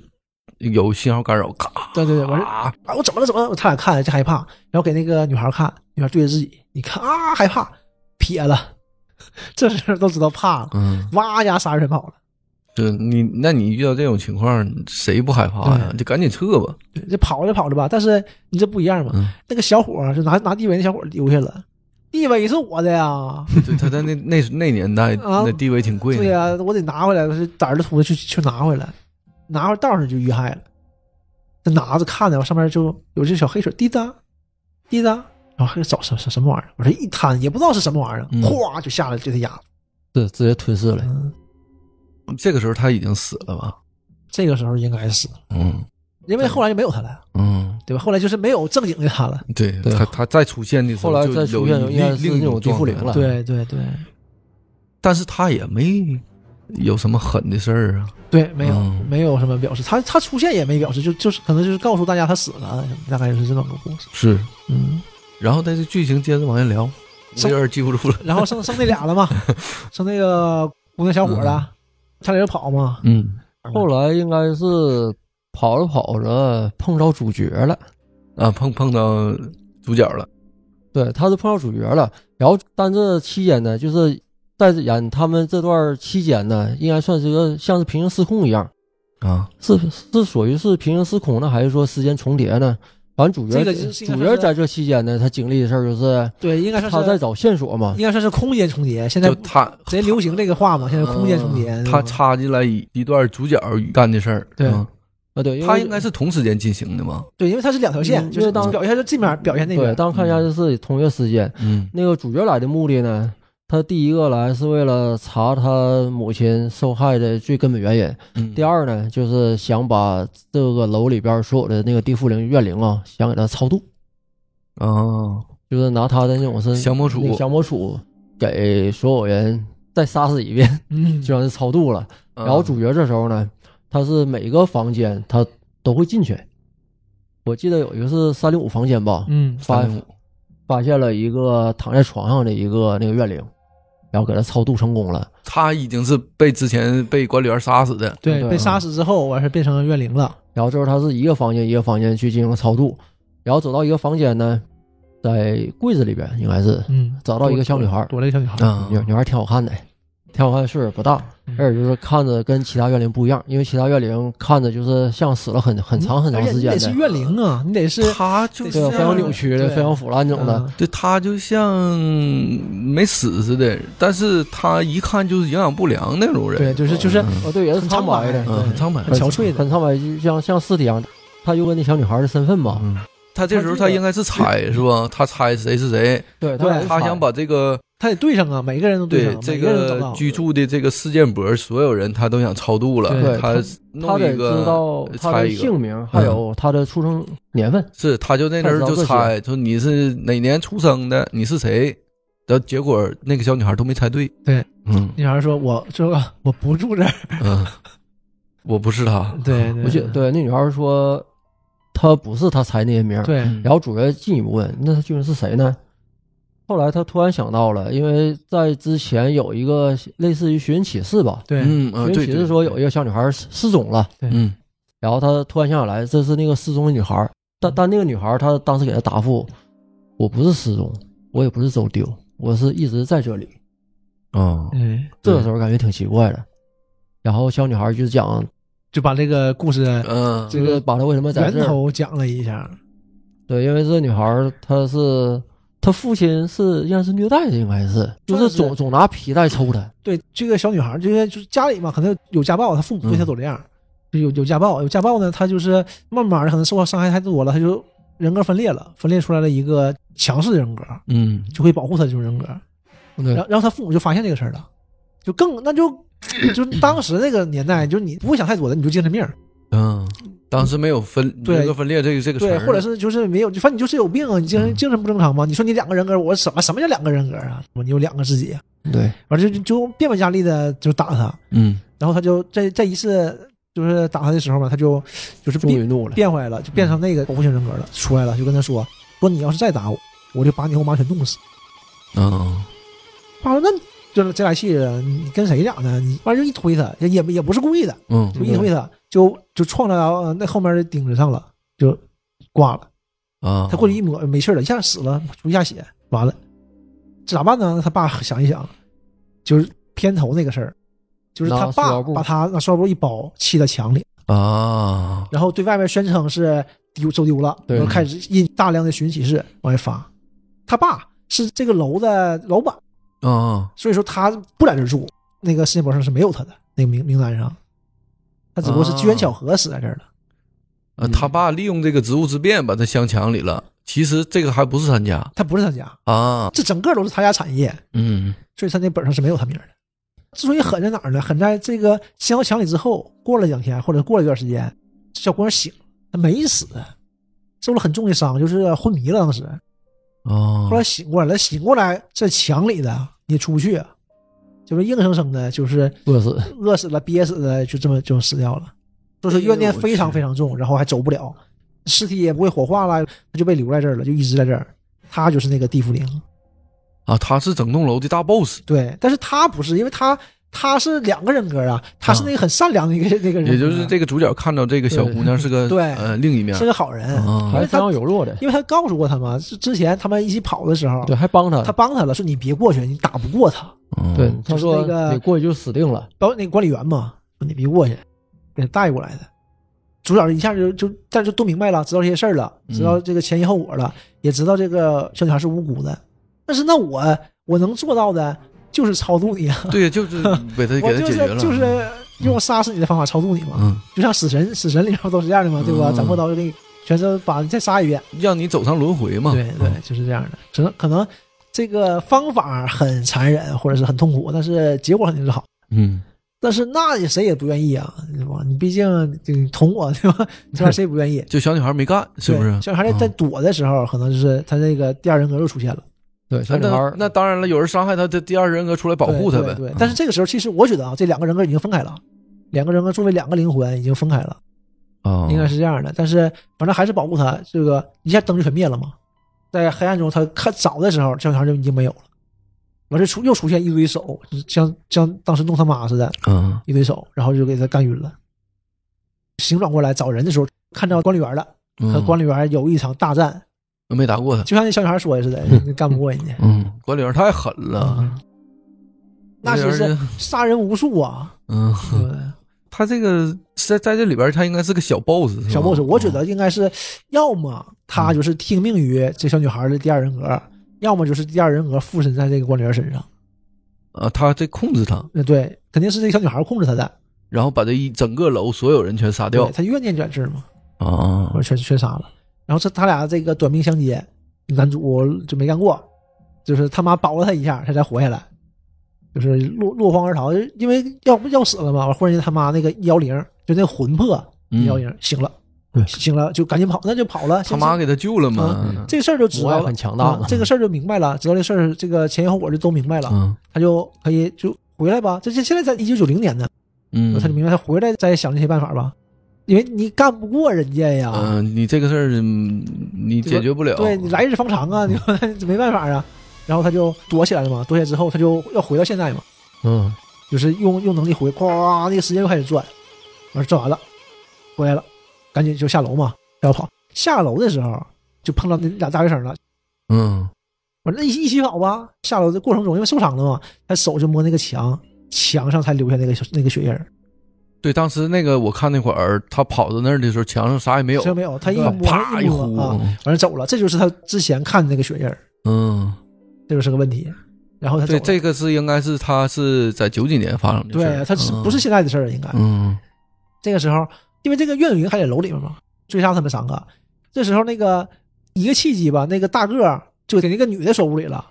有信号干扰，咔，对对对，完事啊，啊，我怎么了怎么了？他俩看就害怕，然后给那个女孩看，女孩对着自己，你看啊害怕，撇了，这时候都知道怕了，嗯，哇一下仨人跑了。这你，那你遇到这种情况，谁不害怕呀？就赶紧撤吧。这跑着跑着吧，但是你这不一样嘛，嗯那个小伙儿就拿拿地位那小伙儿留下了，地位是我的呀，(laughs) 对，他在那那那年代，啊那地位挺贵的。对呀、我得拿回来，我是胆儿的去去拿回来，拿回道上就遇害了。这拿着看着，上面就有这小黑水滴答滴答，然后还找什什什么玩意儿？我这一摊也不知道是什么玩意儿，嗯哗就下来这他丫的。是直接吞噬了。嗯，这个时候他已经死了吧？这个时候应该死了，嗯因为后来就没有他了，嗯，对吧？后来就是没有正经的他了。对对他他再出现的时候，后来再出现就有应该是另另一种那种地缚灵了对对对，但是他也没有什么狠的事儿啊？对，没有、嗯没有什么表示，他他出现也没表示，就就是可能就是告诉大家他死了，大概就是这么个故事。是，嗯，然后在这剧情接着往下聊，我有点记不住了。(laughs) 然后剩剩那俩了嘛，(laughs) 剩那个姑娘小伙了，差点就跑嘛。嗯后来应该是跑着跑着碰着主角了，啊，碰碰到主角了。对，他是碰到主角了。然后，但这期间呢，就是在演他们这段期间呢，应该算是个像是平行时空一样，啊，是是属于是平行时空呢，还是说时间重叠呢？反正主角这个主角在这期间呢，他经历的事儿就是对，应该算是他在找线索嘛。应该算是空间重叠。现在就他贼流行这个话嘛，现在空间重叠。他插进来一一段主角干的事儿。对嗯啊，对，他应该是同时间进行的嘛。对，因为他是两条线，就是当表现是这面，表现那对，边。当看一下就是同一个时间。嗯那个主角来的目的呢，他第一个来是为了查他母亲受害的最根本原因。嗯。第二呢，就是想把这个楼里边所有的那个地缚灵怨灵啊，想给他超度，哦，就是拿他的那种是降魔杵。降魔杵给所有人再杀死一遍，嗯，(laughs) 就算是超度了。然然后主角这时候呢，他是每个房间他都会进去。我记得有一个是三零五房间吧，嗯，发发现了一个躺在床上的一个那个怨灵，然后给他超度成功了。他已经是被之前被管理员杀死的。对，对被杀死之后，完事变成怨灵了。然后之后他是一个房间一个房间去进行超度，然后走到一个房间呢，在柜子里边应该是嗯，找到一个小女孩，躲了一个小女孩。啊女女孩挺好看的，挺好看，岁数不大，嗯而且就是看着跟其他怨灵不一样，因为其他怨灵看着就是像死了很很长很长时间的，你得是怨灵啊，你得是他就对对，非常扭曲的，非常腐烂那种的。嗯对他就像没死似的，但是他一看就是营养不良那种人。对，就是就是嗯哦，对，也是很苍白的，嗯，很苍白。很憔悴的。很苍白，就像像尸体一样。他就问那小女孩的身份嘛，嗯，他这时候他应该是猜是吧？他猜谁是谁，对，对俩他想把这个他得对上啊，每个人都对上，对这个居住的这个事件簿，所有人他都想超度了。对他他得知弄一个道他的姓名，还有他的出生年份。是他就在那儿就猜，说你是哪年出生的，你是谁？然后结果那个小女孩都没猜对。对，嗯女孩说：“我说我不住这儿。嗯，我不是他。(laughs) 对”对我记对那女孩说，她不是他猜那些名。对，嗯然后主角进一步问，那他究竟是谁呢？后来他突然想到了，因为在之前有一个类似于寻人启事吧，对，嗯啊，寻对，对人启事说有一个小女孩失失踪了，嗯然后他突然想起来这是那个失踪的女孩，但但那个女孩她当时给他答复，我不是失踪，我也不是走丢，我是一直在这里。哦，嗯，这个时候感觉挺奇怪的。然后小女孩就讲就把这个故事嗯这个把她为什么在源这儿，头讲了一下。对，因为这女孩她是她父亲是应该是虐待的，应该是就是总总拿皮带抽他。对，这个小女孩就是就是家里嘛，可能有家暴，她父母对她都这样，就有有家暴，有家暴呢，她就是慢慢的可能受到伤害太多了，她就人格分裂了，分裂出来了一个强势的人格，嗯就会保护她这种人格。然后然后她父母就发现这个事儿了，就更那就 (coughs) 就当时那个年代，就是你不会想太多的，你就精神病，嗯，当时没有分对人格分裂这个这个词对，或者是就是没有，就反正你就是有病啊，你精神嗯精神不正常吗？你说你两个人格，我什么什么叫两个人格啊？我你有两个自己，对，完了就就就变本加厉的就打他，嗯然后他就在在一次就是打他的时候嘛，他就就是变终于怒了。变回来了，就变成那个保护型人格了，出来了，就跟他说说你要是再打我，我就把你和我妈全弄死。嗯他说那就是这俩气人，你跟谁俩呢？你完了就一推他，也也也不是故意的，嗯就一推他，就就撞到呃那后面的钉子上了，就挂了。啊，他过去一摸，没事了，一下死了，出一下血，完了，这咋办呢？他爸想一想，就是偏头那个事儿，就是他爸把他那塑料布一包，砌在墙里，啊，然后对外面宣称是丢走丢了，然后开始印大量的寻启事往外发。他爸是这个楼的老板，啊所以说他不在这住，那个世界博上是没有他的那个名名单上，他只不过是机缘巧合死在这儿了。啊，他爸利用这个职务之便把他镶墙里了。其实这个还不是他家他不是他家，啊，这整个都是他家产业。嗯所以他那本上是没有他名儿的。之所以狠在哪儿呢？狠在这个镶到墙里之后，过了两天或者过了一段时间，这小姑娘醒了，她没死，受了很重的伤，就是昏迷了。当时啊后来醒过来了，醒过来在墙里的你出不去，就是硬生生的，就是饿死。饿死了、憋死的，就这么就死掉了。就是怨念非常非常重，然后还走不了，尸体也不会火化了，他就被留在这儿了，就一直在这儿。他就是那个地缚灵，啊，他是整栋楼的大 boss，对，但是他不是，因为他他是两个人格啊，他是那个很善良的一个 (laughs) 那个人，也就是这个主角看到这个小姑娘是个对。呃另一面。是，个好人，啊。还是非常有弱的，因为他告诉过他嘛，之之前他们一起跑的时候，对，还帮他，他帮他了，说你别过去，你打不过他。嗯。对，他说那个你过去就死定了。包括那个管理员嘛，说你别过去，给他带过来的。主角一下就就，但是都明白了，知道这些事儿了，嗯。知道这个前因后果了，也知道这个小女孩是无辜的。但是那我我能做到的就是超度你啊，对，就是 (laughs) 给他我给他解决了，就是就是用杀死你的方法超度你嘛，嗯，就像死神死神里面都是这样的嘛，对吧？嗯斩获刀就给你全身把你再杀一遍，让你走上轮回嘛，对对，就是这样的。可能可能这个方法很残忍或者是很痛苦，但是结果肯定是好。嗯，但是那也谁也不愿意啊，对吧？你毕竟你捅我，对吧？这玩意谁也不愿意，(laughs) 就小女孩没干，是不是小女孩在在躲的时候，可能就是她这个第二人格又出现了，对，小女孩那那当然了，有人伤害他，这第二人格出来保护他呗。对对对但是这个时候，其实我觉得啊，这两个人格已经分开了，两个人格作为两个灵魂已经分开了，啊，应该是这样的。但是反正还是保护他，这个一下灯就全灭了嘛。在黑暗中，他看找的时候，小女孩就已经没有了。完事出又出现一堆手，就像像当时弄他妈似的，嗯一堆手，然后就给他干晕了。醒转过来找人的时候，看到管理员了，和嗯，管理员有一场大战，没打过他，就像那小女孩说的似的，(laughs) 干不过人家。嗯，管理员太狠了，嗯。那真是杀人无数啊！嗯，他这个在在这里边，他应该是个小 boss，小 boss，我觉得应该是，要么他就是听命于这小女孩的第二人格，要么就是第二人格附身在这个管理员身上。啊，他在控制他，呃，对，肯定是这个小女孩控制他的，然后把这一整个楼所有人全杀掉，他怨念在这儿嘛，啊。我全全杀了。然后这他俩这个短兵相接，男主就没干过，就是他妈保了他一下，他才活下来，就是落落荒而逃，因为要不要死了嘛。完忽然间他妈那个幺零，就那个魂魄嗯幺零醒了，对醒了就赶紧跑，那就跑了。他妈给他救了嘛，这个事儿就知道了，很强大这个事儿就明白了，知道这事儿这个前因后果就都明白了，嗯他就可以就回来吧。这这现在在一九九零年呢，嗯，他就明白他回来再想这些办法吧，因为你干不过人家呀。嗯，你这个事儿嗯你解决不了，对你来日方长啊，你说没办法啊。然后他就躲起来了嘛，躲起来之后他就要回到现在嘛，嗯，就是用用能力回，咵，那个时间又开始转，完转完了，回来了，赶紧就下楼嘛，要跑。下楼的时候就碰到那俩大学生了，嗯完了一起一起跑吧。下楼的过程中因为受伤了嘛，他手就摸那个墙，墙上才留下那个那个血印儿，对，当时那个我看那会儿他跑到那儿的时候，墙上啥也没有这，没有，他一啪一呼，完了走了，这就是他之前看的那个血印儿，嗯，这就是个问题。然后他走对，这个是应该是他是在九几年发生的对，他不是现在的事儿？应该嗯这个时候，因为这个岳云还在楼里面嘛，追杀他们三个。这时候那个一个契机吧，那个大个儿就给那个女的锁屋里了。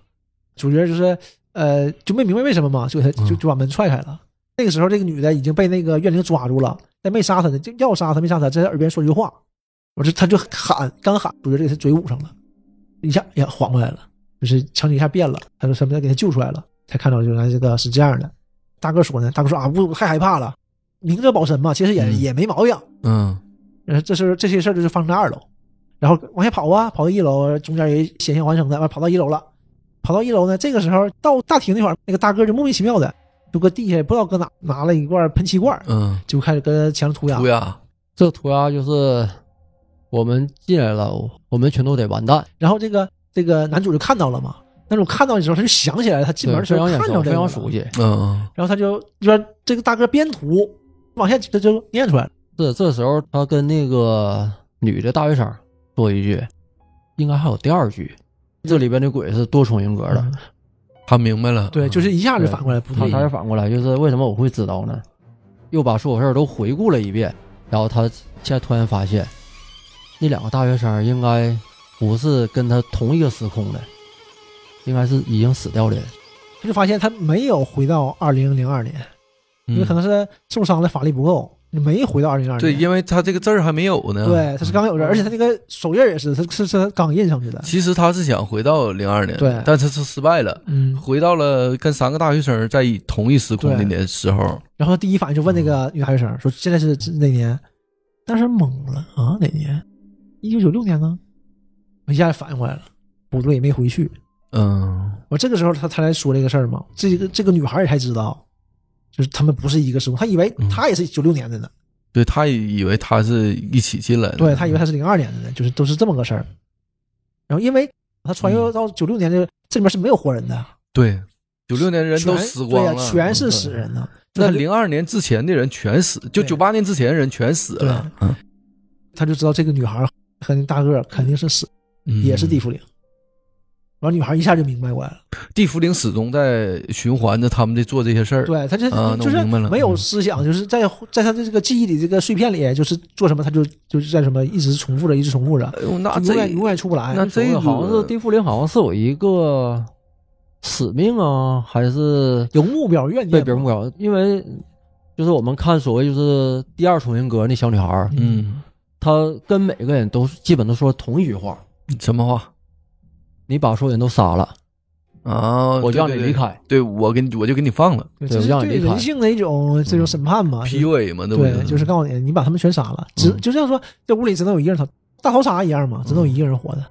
主角就是呃就没明白为什么嘛，就给他就就把门踹开了。那个时候，这个女的已经被那个怨灵抓住了，但没杀她呢，就要杀她没杀她，在她耳边说句话，我这她就喊，刚喊，主角就给他嘴捂上了，一下呀缓过来了，就是场景一下变了，他说什么的给她救出来了，才看到原来这个是这样的。大哥说呢，大哥说啊，我我太害怕了，明哲保身嘛，其实也、嗯也没毛病。嗯呃，这是这些事儿就是发生在二楼，然后往下跑啊，跑到一楼，中间也险象环生的，完跑到一楼了，跑到一楼呢，这个时候到大厅那会儿，那个大个就莫名其妙的就搁地下不知道搁哪拿了一罐喷漆罐，嗯，就开始跟墙上涂鸦涂。鸦，这涂鸦就是我们进来了，我们全都得完蛋。然后这个这个男主就看到了嘛，男主看到的时候他就想起来了，他进门的时候看到这个非常熟悉。嗯然后他就就说这个大哥边涂往下他就念出来了，这这时候他跟那个女的大学生说一句，应该还有第二句。这里边的鬼是多重人格的，嗯他明白了，对，就是一下就反过来不对他他是反过来，就是为什么我会知道呢？又把所有事儿都回顾了一遍，然后他现在突然发现，那两个大学生应该不是跟他同一个时空的，应该是已经死掉的人。他就发现他没有回到二零零二年。因为可能是受伤的，法力不够，没回到二零二对，因为他这个字儿还没有呢。对，他是刚有字，而且他那个手印也是，他是是他刚印上去的。其实他是想回到零二年，对但是是失败了，嗯，回到了跟三个大学生在同一时空的对年时候。然后第一反应就问那个女大学生说：“现在是哪年？”当时懵了啊，哪年？一九九六年呢？我一下反应过来了，不对，没回去。嗯我这个时候他他才说这个事儿嘛，这个这个女孩也才知道，就是他们不是一个时空，他以为他也是九六年的呢，对他也以为他是一起进来的，对他以为他是零二年的呢，就是都是这么个事儿。然后因为他穿越到九六年的这里面是没有活人的，对，九六年人都死光了，全是嗯。死人呢。那零二年之前的人全死，就对。九八年之前的人全死了，嗯。他就知道这个女孩和那大个肯定是死，嗯。也是地缚灵。然后女孩一下就明白过来了，地缚灵始终在循环着他们的做这些事儿。对，他就啊就是没有嗯思想，就是在在他的这个记忆里，这个碎片里，就是做什么，他就就是在什么一直重复着，一直重复着，永远永远出不来。那这个好像是地缚灵，好像是有一个使命啊，还是有目标愿对念嘛，别人目标？因为就是我们看所谓就是第二重人格那小女孩儿，嗯，她跟每个人都基本都说同一句话：什么话你把所有人都杀了，啊？我就让你对对离开。对我给你，我就给你放了对，对这是对让你离开人性的一种这种审判嘛。，PUA 嘛，对不对，就是告诉你，你把他们全杀了，只嗯就像说这屋里只能有一个人逃，大逃杀一样嘛，只能有一个人活着。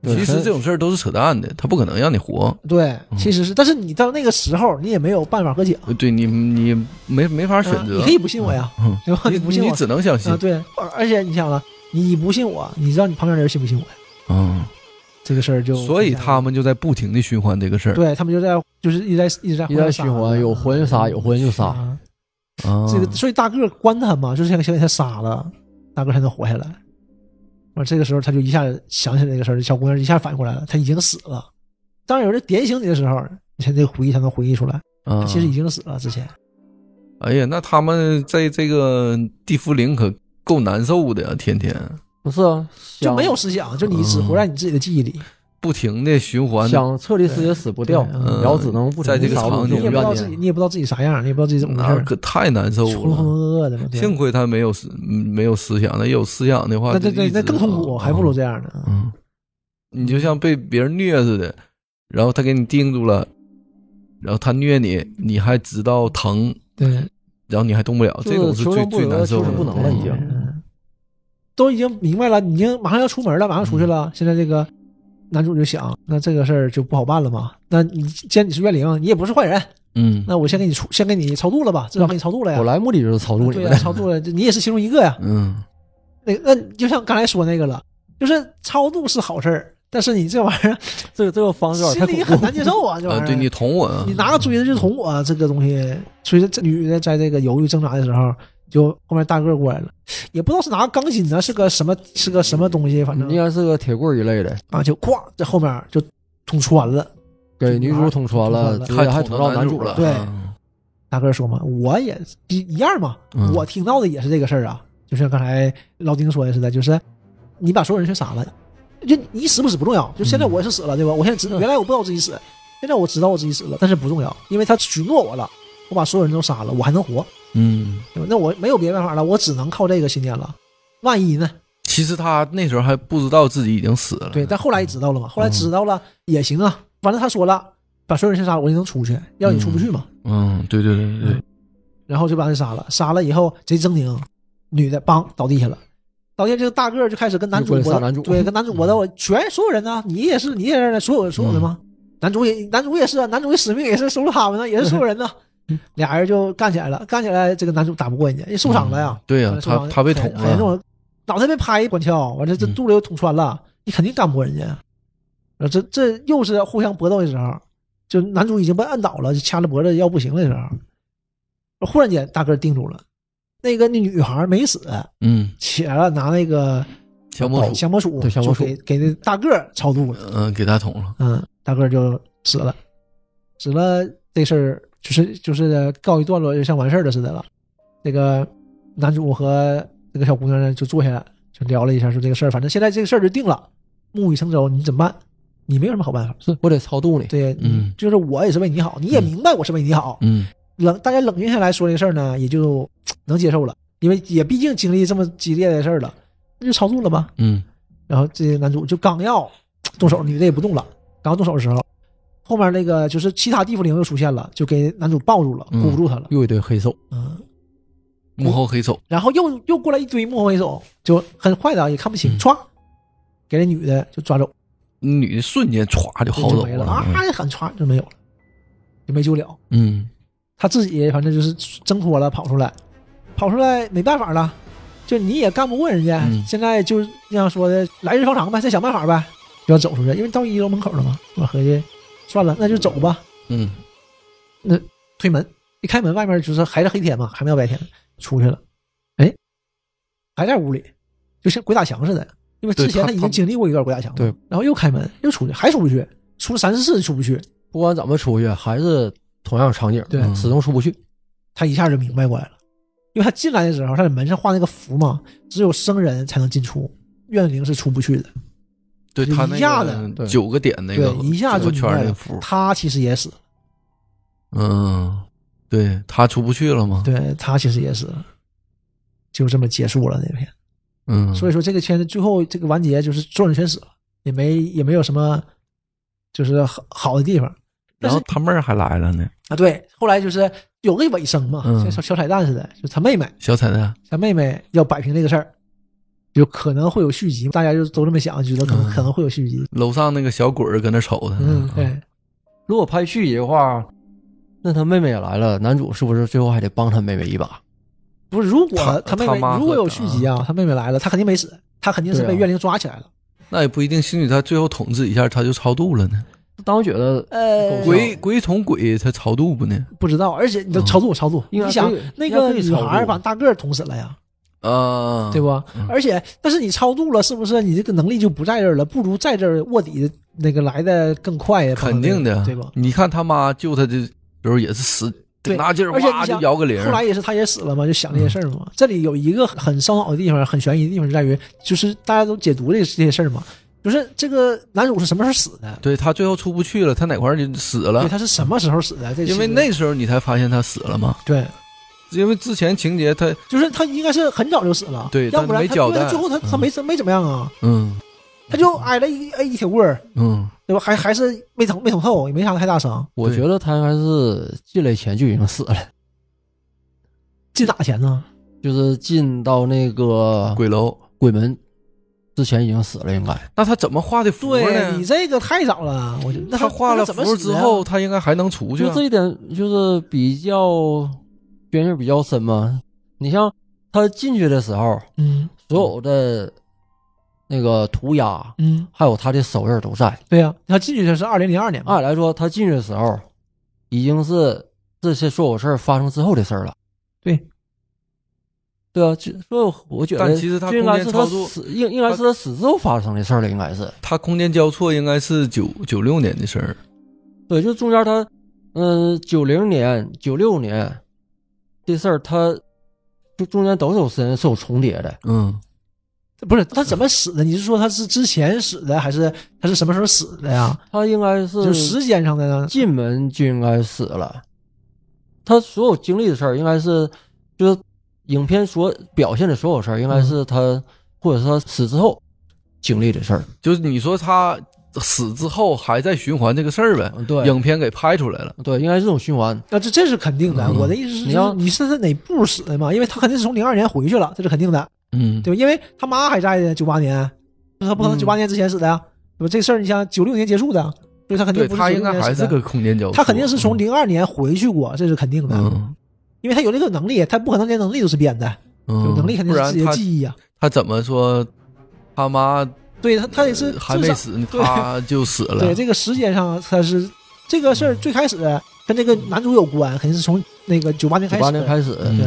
对其实这种事儿都是扯淡的，他不可能让你活。对，嗯其实是，但是你到那个时候，你也没有办法和解，对你，你没没法选择。啊你可以不信我呀，嗯，对吧？你不信我你只能相信啊，。对，而而且你想了，你不信我，你知道你旁边的人信不信我呀？嗯，这个事儿就所以他们就在不停的循环这个事儿。对他们就在就是一直在一直在一直在循环，有活人杀，有活人就杀。啊啊，这个，所以大个儿关他嘛，就是想想给他杀了，大个儿才能活下来。完这个时候他就一下想起来这个事儿，小姑娘一下反应过来了，他已经死了。当然有人点醒你的时候，你才这个回忆才能回忆出来，啊其实已经死了之前。哎呀，那他们在这个地缚灵可够难受的呀，天天不是啊，就没有思想，就你只活在你自己的记忆里，不停的循环。想彻底死也死不掉，嗯然后只能不停在这个场景你也不知道自己，你也不知道自己啥样，你也不知道自己怎么回事太难受浑浑了。噩噩的幸亏他没有思嗯没有思想，那有思想的话，那对对，就一直那更痛苦，啊还不如这样呢。嗯，你就像被别人虐似的，然后他给你定住了，然后他虐你，你还知道疼，对，然后你还动不了，这种是最最难受的。不能了已经。嗯都已经明白了，已经马上要出门了，马上出去嗯了。现在这个男主就想，那这个事儿就不好办了嘛。那你既然你是怨灵，你也不是坏人，嗯那我先给你出，先给你超度了吧，至少给你超度了呀我。来目的就是超度你对们呀，超度了，(laughs) 你也是其中一个呀。嗯，那那就像刚才说那个了，就是超度是好事儿，但是你这玩意儿 (laughs) 这个这个方式心里。很难接受啊，这玩意啊，儿。对你捅我，你拿个锥子就捅我，这个东西，所以这女的在这个犹豫挣扎的时候，就后面大个过来了，也不知道是拿个钢筋呢，是个什么，是个什么东西，反正。应该是个铁棍一类的，啊，就咵在后面就捅穿了。给女主捅穿了，还还捅到男主主了。对。啊大个说嘛，我也一一样嘛，嗯。我听到的也是这个事儿啊，就像刚才老丁说的似的，就是你把所有人全杀了，就你死不死不重要，就现在我是死了，对吧？我现在知嗯原来我不知道我自己死，现在我知道我自己死了，但是不重要，因为他许诺我了，我把所有人都杀了，我还能活，嗯，对吧？那我没有别的办法了，我只能靠这个信念了。万一呢？其实他那时候还不知道自己已经死了，对，但后来也知道了嘛，后来知道了也行啊，反正他说了，把所有人先杀了，我就能出去，要你出不去嘛。嗯，对对对对对，然后就把他杀了，杀了以后贼狰狞，女的梆倒地下了，倒地下这个大个儿就开始跟男主搏就过来杀男主对，跟男主搏斗，全所有人呢，你也是，你也是，所有所有的吗？男主也男主也是啊，男主的使命也是收拾他们呢，也是所有人呢，(laughs) 俩人就干起来了，干起来这个男主打不过人家，人受伤了呀，对呀，他他被捅了，脑袋被拍一管鞘，完了这嗯。肚子又捅穿了，你肯定干不过人家。这这又是互相搏斗的时候，就男主已经被按倒了，就掐着脖子要不行的时候，忽然间大个定住了，那个那女孩没死，嗯，起来了，拿那个小魔术，降魔杵，对降魔杵就给给那大个儿超度了，嗯，给他捅了，嗯，大个儿就死了，死了这事儿就是就是告一段落，就像完事儿了似的了。那个男主和那个小姑娘呢就坐下来就聊了一下，说这个事儿，反正现在这个事儿就定了，木已成舟，你怎么办？你没有什么好办法。是我得超度你。对，嗯就是我也是为你好，你也明白我是为你好，嗯冷大家冷静下来说这个事儿呢，也就能接受了。因为也毕竟经历这么激烈的事儿了，那就超度了吧。嗯然后这男主就刚要动手，女的也不动了。刚要动手的时候，后面那个就是其他地府灵又出现了，就给男主抱住了，嗯箍住他了。又一堆黑手，嗯，幕后黑手，然后又又过来一堆幕后黑手，就很快的也看不清，嗯。歘，给那女的就抓走，女的瞬间歘就薅走没了啊，一喊歘就没有了，就没救了。嗯。他自己反正就是挣脱了，跑出来，跑出来没办法了，就你也干不过人家，嗯。现在就那样说的来日方长呗，再想办法呗，就要走出去，因为到一楼门口了嘛，我合计算了，那就走吧，嗯。那推门一开门，外面就是还是黑天嘛，还没有白天，出去了，哎，还在屋里，就像鬼打墙似的，因为之前他他已经经历过一段鬼打墙，对，然后又开门又出去，还出不去，出了三四次出不去，不管怎么出去，还是同样场景，对。嗯。始终出不去。他一下就明白过来了，因为他进来的时候，他在门上画那个符嘛，只有生人才能进出，怨灵是出不去的。就对他那一下子九个点那个对，一下就明白了圈儿那符，他其实也死了，嗯，对他出不去了吗？对他其实也死了，就这么结束了那篇。嗯，所以说这个圈子最后这个完结就是所有人全死了，也没也没有什么就是好好的地方但然是后他妹儿还来了呢，啊。对，后来就是有个尾声嘛，嗯像小小彩蛋似的，就他妹妹，小彩蛋，他妹妹要摆平这个事儿，就可能会有续集，大家就都这么想，觉得可能、嗯可能会有续集。楼上那个小鬼儿搁那瞅他，嗯，对，如果拍续集的话，那他妹妹也来了，男主是不是最后还得帮他妹妹一把？不是，如果他他妹妹他如果有续集啊，他妹妹来了，他肯定没死，他肯定是被怨灵抓起来了。那也不一定，兴许他最后统治一下，他就超度了呢。当我觉得呃，鬼鬼捅鬼，他超度不呢？不知道，而且你都嗯超度超度，你想那个女孩把大个儿捅死了呀，啊，对？不？嗯而且，但是你超度了，是不是你这个能力就不在这儿了？不如在这儿卧底那个来的更快呀？肯定的，对吧？你看他妈救他的时候也是死对拿劲儿，哇就摇个铃儿。后来也是他也死了嘛，就想这些事儿嘛。这里有一个很烧脑的地方，很悬疑的地方就在于，就是大家都解读这这些事儿嘛，就是这个男主是什么时候死的？对他最后出不去了，他哪块儿就死对，了？他是什么时候死的？这因为那时候你才发现他死了嘛。对，因为之前情节他就是他应该是很早就死了，对要不然他最后他他没没怎么样啊，嗯他就挨了一挨一铁棍儿，嗯对吧？还还是没捅没捅透，也没啥太大伤。我觉得他应该是进来前就已经死了，进哪前呢？就是进到那个鬼楼，鬼门之前已经死了，应该。那他怎么画的符对你？这个太早了，我觉得那他画了符之后，他应该还能出去啊。就这一点就是比较悬念比较深嘛。你像他进去的时候，嗯所有的那个涂鸦，嗯，还有他的手印都在。对呀、他进去的是二零零二年嘛，按理来说，他进去的时候已经是这些所有事儿发生之后的事儿了。对，对啊，就所以我觉得，但其实他就应该是他死，应应该是他死之后发生的事儿了，应该是。他空间交错应该是九九六年的事儿。对，就中间他，嗯，九零年、九六年这事儿，他就中间都是有时间是有重叠的。嗯，不是他怎么死的？你是说他是之前死的，还是他是什么时候死的呀？他应该是就时间上的呢？进门就应该死了。他所有经历的事儿，应该是就是影片所表现的所有事儿，应该是他、或者是他死之后经历的事儿。就是你说他死之后还在循环这个事儿呗？嗯对影片给拍出来了。对，应该是这种循环。那这这是肯定的。嗯我的意思是，你要就是你是在哪部死的嘛？因为他肯定是从零二年回去了，这是肯定的，嗯，对吧？因为他妈还在呢，九八年，他不可能嗯九八年之前死的呀，对吧？这事儿你像九六年结束的，所以他肯定不是96对他应该还是个空间交错。他肯定是从零二年回去过，这是肯定的，嗯因为他有这个能力，他不可能连能力都是编的，嗯，有能力肯定是自己的记忆呀、他怎么说他妈对他，他也是还没死呢，他就死了。对这个时间上，他是这个事儿最开始跟这个男主有关，肯定是从那个九八年开始。九八年开始，嗯对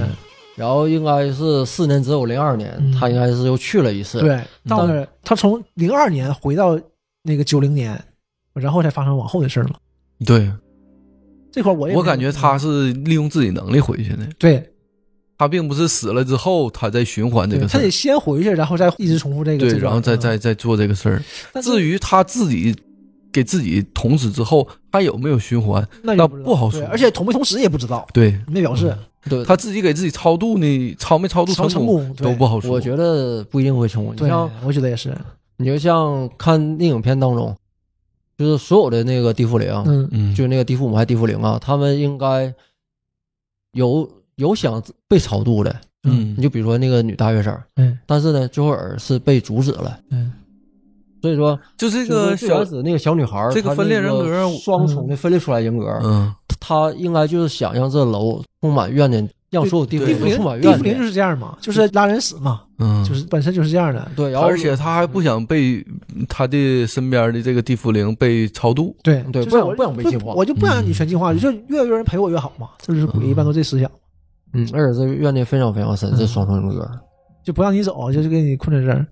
然后应该是四年之后，零二年，嗯他应该是又去了一次。，对，到那儿他从零二年回到那个九零年，然后才发生往后的事儿嘛。对，这块儿我也我感觉他是利用自己能力回去的，对他并不是死了之后他在循环这个事他得。先回去，然后再一直重复这个。对，然后再嗯再再做这个事儿。至于他自己给自己捅死之后还有没有循环，那不好说而且捅没捅死也不知道，对，没表示。对，他自己给自己超度呢，超没超度超成功都不好说。我觉得不一定会成功。你对像，我觉得也是，你就像看那影片当中，就是所有的那个地缚灵，嗯嗯，就那个地缚母还地缚灵啊，他们应该有有想被超度的。嗯你就比如说那个女大学生，嗯但是呢，最后尔是被阻止了。嗯所以说，就这个小子那个小女孩儿，这个分裂人格双重的分裂出来人格，嗯她应该就是想让这楼充满怨念，让所有地对府地府都充满怨灵地府灵就。是这样嘛，就是拉人死嘛，嗯，就是本身就是这样的。对，而且他还不想被他的身边的这个地缚灵被超度。对对不想不想被净化我就不想让你全净化，就越越人陪我越好嘛，这就是鬼一般都这思想，嗯，而且这怨念非常非常深，这嗯双重人格。就不让你走，就是给你困在这儿。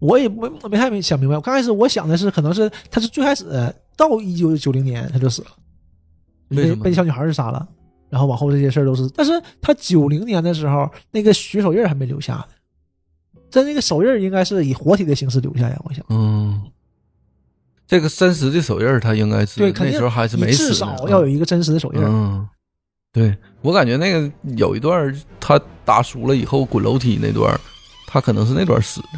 我也没没太没想明白，我刚开始我想的是，可能是他是最开始到一九九零年他就死了，被被小女孩儿杀了，然后往后这些事儿都是，但是他九零年的时候那个血手印儿还没留下呢，在那个手印儿应该是以活体的形式留下呀，我想。嗯，这个真实的手印儿他应该是对，肯定那时候还是没你至少要有一个真实的手印儿。嗯，对我感觉那个有一段儿他打输了以后滚楼梯那段儿，他可能是那段儿死的。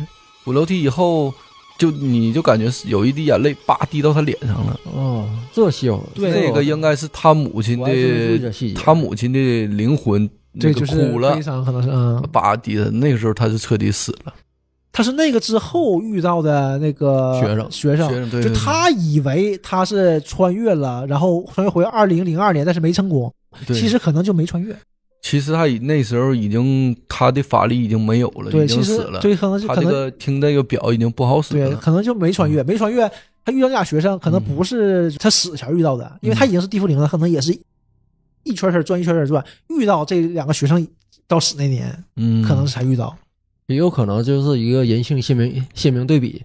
滚楼梯以后，就你就感觉是有一滴眼泪叭滴到他脸上了。哦，这戏有对那个应该是他母亲的。他母亲的灵魂那对，个就是哭了悲，伤，可能是嗯，叭滴的，那个时候他是彻底死了。他是那个之后遇到的那个学生学生，学生对对对就他以为他是穿越了，然后穿越回二零零二年，但是没成功，对其实可能就没穿越。其实他已那时候已经他的法力已经没有了，对，已经其实死了。对，可能是他这个听这个表已经不好使对，了。可能就没穿越，没穿越。他遇到那俩学生，可能不是他死前遇到的，因为他已经是地缚灵了，可能也是一圈圈转，一圈圈转，遇到这两个学生到死那年，嗯，可能是才遇到。也有可能就是一个人性鲜明鲜明对比，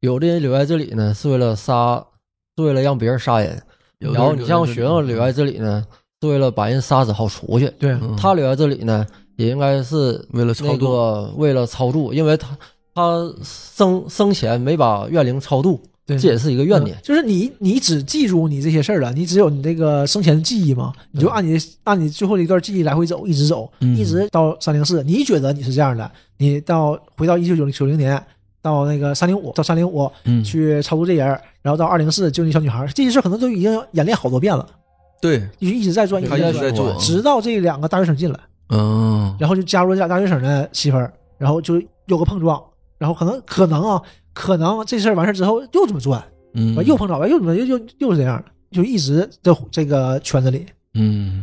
有的人留在这里呢是为了杀，是为了让别人杀人，然后你像学生留在这里呢是为了把人杀死好出去，对，嗯。他留在这里呢也应该是为了操作，为了超度，因为他他生生前没把怨灵超度，对，这也是一个怨念。嗯。就是你，你只记住你这些事儿了，你只有你这个生前的记忆嘛，你就按你按你最后的一段记忆来回走，一直走，嗯。一直到三零四。你觉得你是这样的，你到回到一九九零九零年，到那个三零五，到三零五嗯，去超度这人，然后到二零四救那小女孩，这些事儿可能都已经演练好多遍了，对，就一直在转，一直在转，一直在做，直到这两个大学生进来，嗯，然后就加入这俩大学生的媳妇儿，然后就有个碰撞，然后可能可能啊，可能这事儿完事儿之后又这么转。嗯，完又碰着了，又怎么又又又是这样，就一直在这个圈子里。嗯，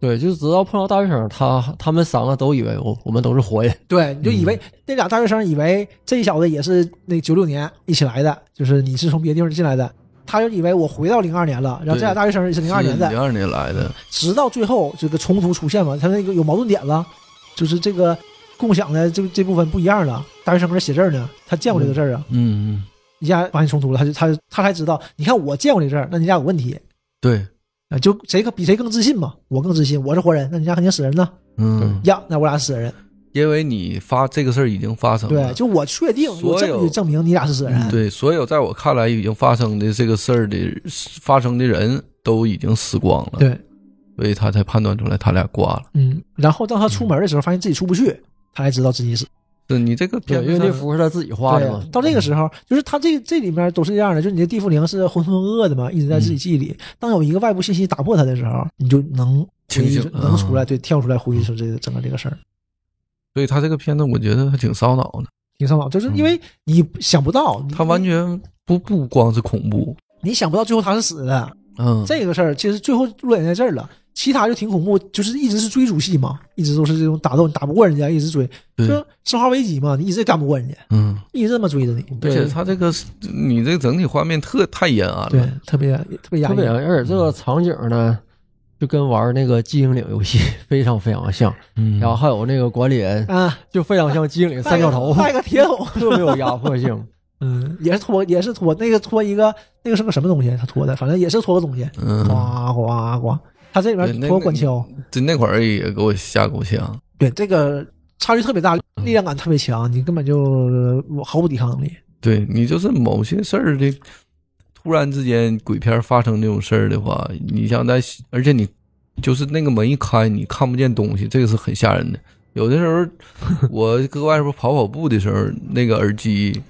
对，就直到碰到大学生，他他们三个都以为我我们都是活人，对，你就以嗯为、那俩大学生以为这小子也是那九六年一起来的，就是你是从别的地方进来的，他就以为我回到零二年了，然后这俩大学生也是零二年的，零二年来的，直到最后这个冲突出现嘛，他那个有矛盾点了，就是这个共享的这这部分不一样了。大学生搁那写字呢，他见过这个字啊，嗯，嗯一下发现冲突了，他就他他才知道，你看我见过这字儿，那你俩有问题。对，啊，就谁可比谁更自信嘛，我更自信，我是活人，那你俩肯定死人呢。嗯，呀，那我俩死人。因为你发这个事儿已经发生了对，就我确定有所有证据证明你俩是死人。对，所有在我看来已经发生的这个事儿的发生的人都已经死光了，，对，所以他才判断出来他俩挂了。嗯。然后当他出门的时候，发现自己出不去，他才知道自己死。是你这个对，因为那符是他自己画的嘛。，到这个时候，就是他这这里面都是这样的，就是你的地缚灵是浑浑噩噩的嘛，一直在自己记忆里。当有一个外部信息打破他的时候，你就能回忆清醒能出来，嗯对，跳出来回忆出这个整个这个事儿。所以他这个片子我觉得还挺烧脑的，挺烧脑，就是因为你想不到，你他完全不不光是恐怖，你想不到最后他是死的嗯，这个事儿，其实最后落点在这儿了。其他就挺恐怖，就是一直是追逐戏嘛，一直都是这种打斗，你打不过人家，一直追，生化危机嘛，你一直干不过人家，嗯，一直这么追着你，而且他这个你这个整体画面特太阴暗了对，，特别特别压抑特别，而且这个场景呢，就跟玩那个寂静岭游戏 (laughs) 非常非常像，嗯，然后还有那个管理人啊，就非常像寂静岭三角头，带个铁桶，(laughs) 特别有压迫性。(laughs) 嗯，也是拖，也是拖，那个拖一个，那个是个什么东西？他拖的，反正也是拖个东西，嗯，哗哗哗，他这里面拖管锹，这那会儿也给我吓够呛，对，这个差距特别大，力量感特别强，你根本就呃毫无抵抗能力。对你就是某些事儿的，突然之间鬼片发生这种事儿的话，你想在，而且你就是那个门一开，你看不见东西，这个是很吓人的。有的时候，(laughs) 我搁外边跑跑步的时候，那个耳机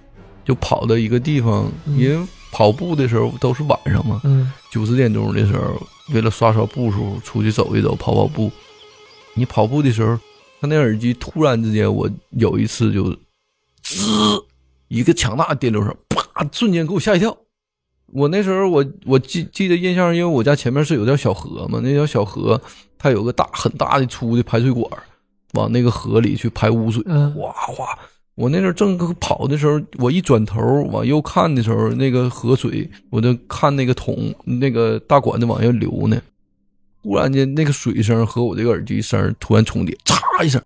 就跑到一个地方，嗯因为跑步的时候都是晚上嘛，嗯九十点钟的时候，为了刷刷步数，出去走一走，跑跑步。你跑步的时候，他那耳机突然之间，我有一次就滋一个强大的电流声，啪，瞬间给我吓一跳。我那时候我我记记得印象，因为我家前面是有条小河嘛，那条小河它有个大很大的粗的排水管，往那个河里去排污水，嗯哗哗。我那时候正跑的时候，我一转头往右看的时候，那个河水，我就看那个桶那个大管子往下流呢。忽然间，那个水声和我这个耳机声突然重叠，嚓一声，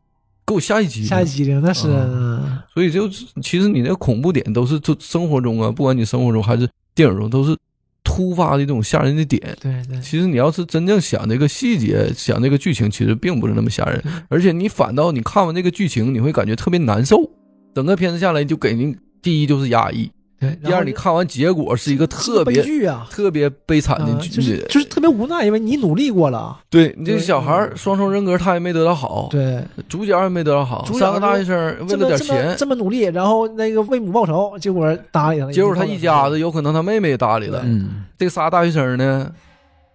给我吓一激灵。吓一激灵，那是啊所以就，其实你那个恐怖点都是就生活中啊，不管你生活中还是电影中，都是突发的这种吓人的点。对对，其实你要是真正想这个细节，想这个剧情，其实并不是那么吓人，而且你反倒你看完这个剧情，你会感觉特别难受。整个片子下来就给您第一就是压抑，对，第二你看完结果是一个特悲别剧啊。特别悲惨的啊，剧，就是就是特别无奈，因为你努力过了，对你这个小孩儿双重人格他也没得到好，对，主角也没得到好，三个大学生为了点钱，这么努力，然后那个为母报仇，结果搭理他了，结果他一家子有可能他妹妹也搭理了，嗯，这仨大学生呢，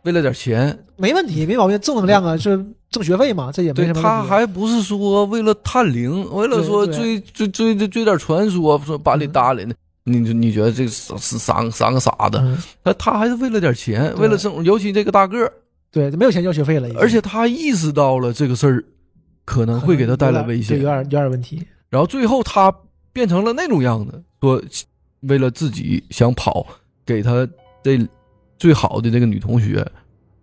为了点钱，没问题，没毛病，正能量啊，就是挣学费嘛，这也没什么。他还不是说为了探灵，为了说追追追追追点传说，说把你搭理呢。你你觉得这是是三个三个傻子？嗯，他他还是为了点钱，为了生活，尤其这个大个儿，对，没有钱交学费了，而且他意识到了这个事儿可能会给他带来危对，险有，点有点问题。然后最后他变成了那种样子，说为了自己想跑，给他这最好的这个女同学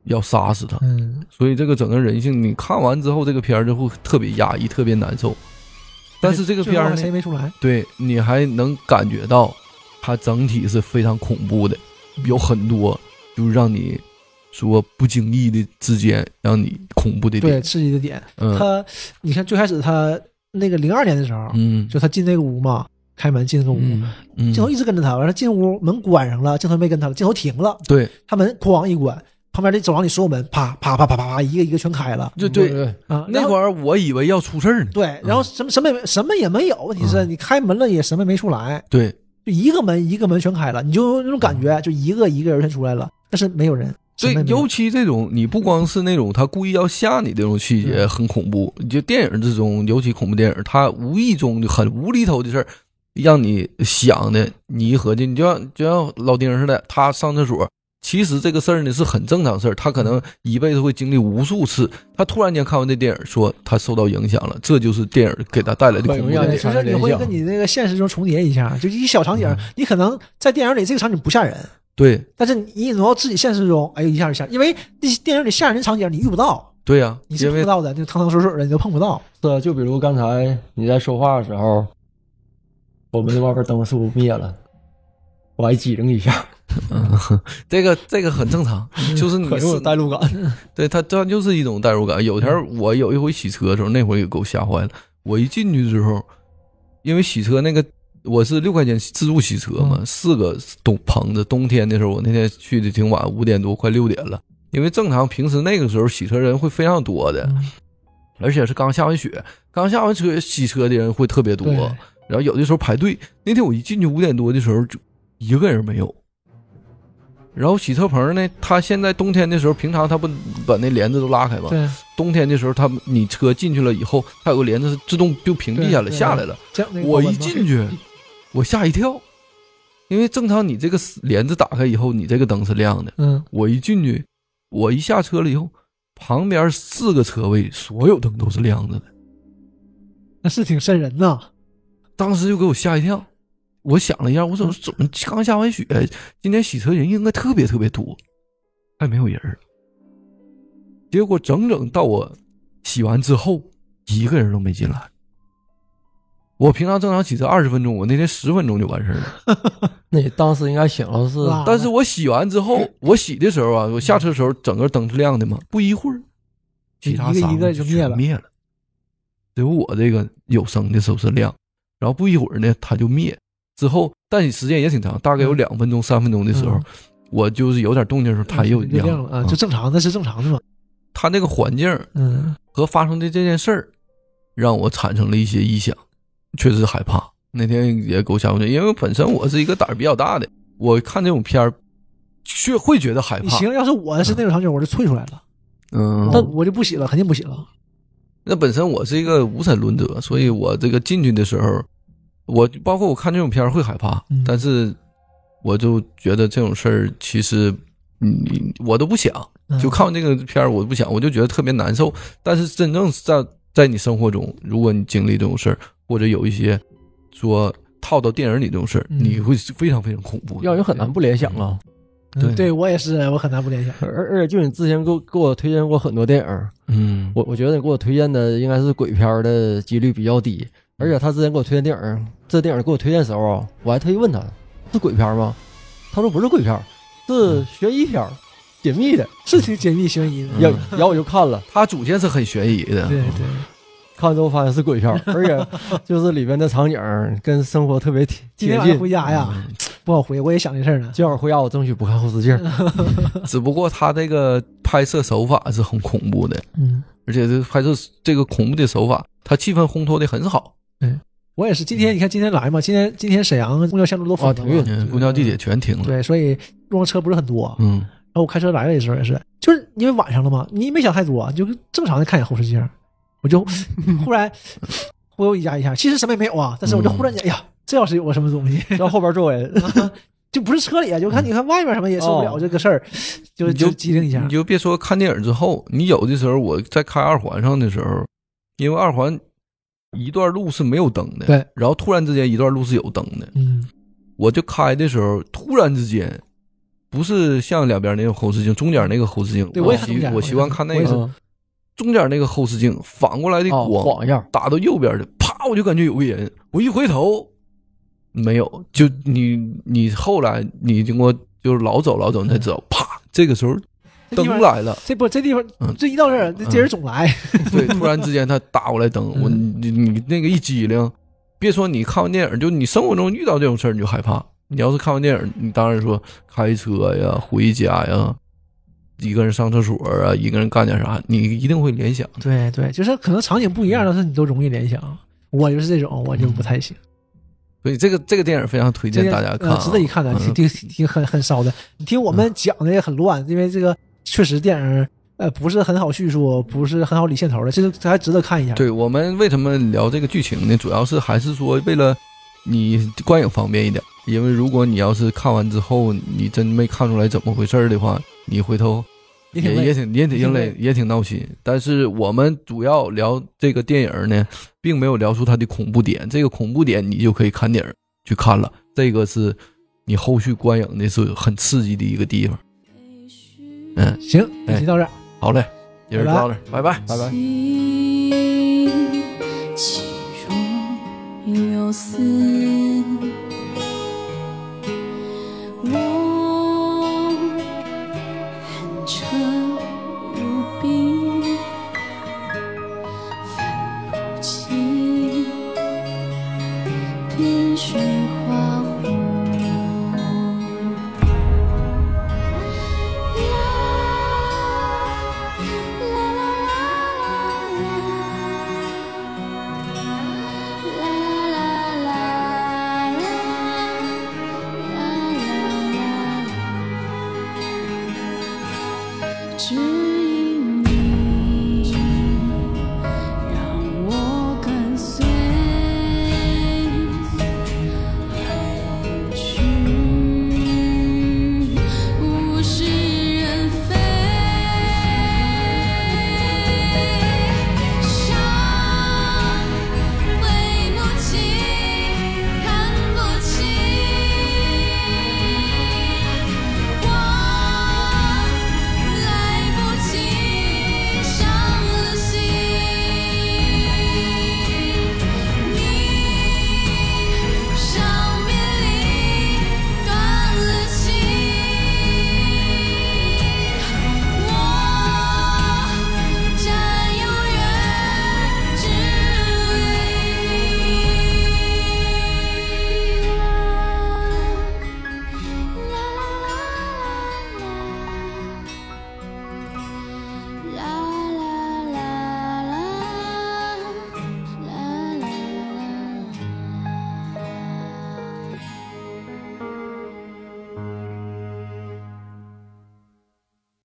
要杀死他，嗯，所以这个整个人性，你看完之后，这个片儿就会特别压抑，特别难受。但是这个片儿谁也没出来？对你还能感觉到它整体是非常恐怖的，有很多就是让你说不经意的之间让你恐怖的对，点。刺激的点。嗯他，你看最开始他那个零二年的时候，嗯就他进那个屋嘛，开门进那个屋，镜头一直跟着他，完了进屋门关上了，镜头没跟他了，镜头停了，对，他门哐一关，旁边的走廊里所有门啪啪啪啪啪啪一个一个全开了就对对，啊。那会儿我以为要出事儿呢。对，然后什么什么也没什么也没有，问题是嗯你开门了也什么也没出来，对，就一个门一个门全开了，你就那种感觉，就一个一个人全出来了，但是没有人。什对么也，没有尤其这种你不光是那种他故意要吓你这种细节嗯很恐怖，就电影之中，尤其恐怖电影，他无意中就很无厘头的事儿，让你想的，你一合计，你就像就像老丁似的，他上厕所，其实这个事儿呢是很正常事儿，他可能一辈子会经历无数次，他突然间看完这电影，说他受到影响了，这就是电影给他带来的恐怖对，很容易让你点。就是你会跟你那个现实中重叠一下，就一小场景，你可能在电影里这个场景不吓人，对但是你挪到自己现实中，哎，一下就吓，因为那些电影里吓人的场景你遇不到，对呀、你是碰不到的，就汤汤水水的你都碰不到。是啊，就比如刚才你在说话的时候，我们这外边灯是不是灭了？我还机灵一下，(laughs) 这个这个很正常，就是你是代入感。对他，他就是一种代入感。有天儿我有一回洗车的时候，那会儿也给我吓坏了。我一进去之后，因为洗车那个我是六块钱自助洗车嘛，四个冬棚子。冬天的时候，我那天去的挺晚，五点多快六点了。因为正常平时那个时候洗车人会非常多的，嗯而且是刚下完雪，刚下完车洗车的人会特别多。然后有的时候排队，那天我一进去五点多的时候，就一个人没有。然后洗车棚呢，它现在冬天的时候，平常它不把那帘子都拉开吗？对，冬天的时候，它你车进去了以后，它有个帘子是自动就屏蔽下来对对下来了。那个我一进去，(laughs) 我吓一跳，因为正常你这个帘子打开以后，你这个灯是亮的。嗯，我一进去，我一下车了以后，旁边四个车位所有灯都是亮着的，那是挺瘆人呐。当时就给我吓一跳。我想了一下，我怎么怎么刚下完雪，今天洗车人应该特别特别多，还没有人儿。结果整整到我洗完之后，一个人都没进来。我平常正常洗车二十分钟，我那天十分钟就完事儿了。(laughs) 那你当时应该想的是，但是我洗完之后，我洗的时候啊，我下车的时候整个灯是亮的嘛，不一会儿，其他一个一个就灭了灭了。只有我这个有声的时候是亮，然后不一会儿呢，它就灭。之后，但时间也挺长，大概有嗯两分钟、三分钟的时候，嗯我就是有点动静的时候，它又就亮了啊，就正常，那是正常的嘛。他那个环境嗯和发生的这件事儿，让我产生了一些臆想，确实害怕。那天也给我吓过去，因为本身我是一个胆儿比较大的，我看这种片儿，却会觉得害怕。你行，要是我是那种场景，我就退出来了，嗯，那我就不洗了，肯定不洗了。那本身我是一个无神论者，所以我这个进去的时候，我包括我看这种片儿会害怕，嗯但是我就觉得这种事儿其实，你我都不想，嗯就看完这个片儿我不想，我就觉得特别难受。但是真正在在你生活中，如果你经历这种事儿，或者有一些说套到电影里这种事儿，嗯你会非常非常恐怖，让人很难不联想啊。对嗯对我也是，我很难不联想。而而且就你之前给我给我推荐过很多电影，嗯，我我觉得你给我推荐的应该是鬼片儿的几率比较低。而且他之前给我推荐电影，这电影给我推荐的时候啊，我还特意问他是鬼片吗？他说不是鬼片，是悬疑片儿，解密的。(laughs) 是挺解密悬疑的。然后然后我就看了，它主线是很悬疑的，对对，看完之后发现是鬼片，而且就是里边的场景跟生活特别贴贴今天晚上回。家呀，嗯不好回，我也想这事儿呢。今晚回家我争取不看后视镜。(laughs) 只不过他这个拍摄手法是很恐怖的，嗯，而且这个拍摄这个恐怖的手法，他气氛烘托的很好，我也是。今天你看，今天来嘛，今天今天沈阳公交线路都封了。公交地铁全停了，对，所以路上车不是很多。嗯，然后我开车来的时候也是，就是因为晚上了嘛，你没想太多，就正常的看一眼后视镜，我就 (laughs) 忽然忽悠一下一下，其实什么也没有啊，但是我就忽然间，哎呀，这要是有个什么东西，然后后边坐人，(laughs) 就不是车里啊，就看你看外面什么也受不了哦。这个事儿，就就机灵一下。你。就别说看电影之后，你有的时候我在开二环上的时候，因为二环一段路是没有灯的，对，然后突然之间一段路是有灯的，嗯，我就开的时候，突然之间。不是像两边那个后视镜，中间那个后视镜，对我我也看中间习我习惯看那个中间那个后视镜反过来的哦，光，晃一下，打到右边的，啪，我就感觉有个人，我一回头，没有，就你你后来你经过就是老走老走，你才知道，啪，这个时候灯来了，这不这地方嗯这一到这儿，这这人总来，(laughs) 对，突然之间他打过来灯，我嗯你你那个一激灵，别说你看完电影，就你生活中遇到这种事儿你就害怕。你要是看完电影，你当然说开车呀、回家呀，一个人上厕所啊，一个人干点啥，你一定会联想。对对，就是可能场景不一样，但是你都容易联想。我就是这种，我就不太行。所以这个这个电影非常推荐大家看、值得一看的，挺嗯挺挺很很烧的。你听我们讲的也很乱，因为这个确实电影呃不是很好叙述，不是很好理线头的，其实这还值得看一下。对我们为什么聊这个剧情呢？主要是还是说为了你观影方便一点，因为如果你要是看完之后你真没看出来怎么回事儿的话，你回头也挺也也挺也挺累也挺闹心。但是我们主要聊这个电影呢，并没有聊出它的恐怖点，这个恐怖点你就可以看电影去看了，这个是你后续观影的是很刺激的一个地方。嗯，行，本期到这儿。好嘞，今儿就到这儿，拜拜。拜拜。其中有丝，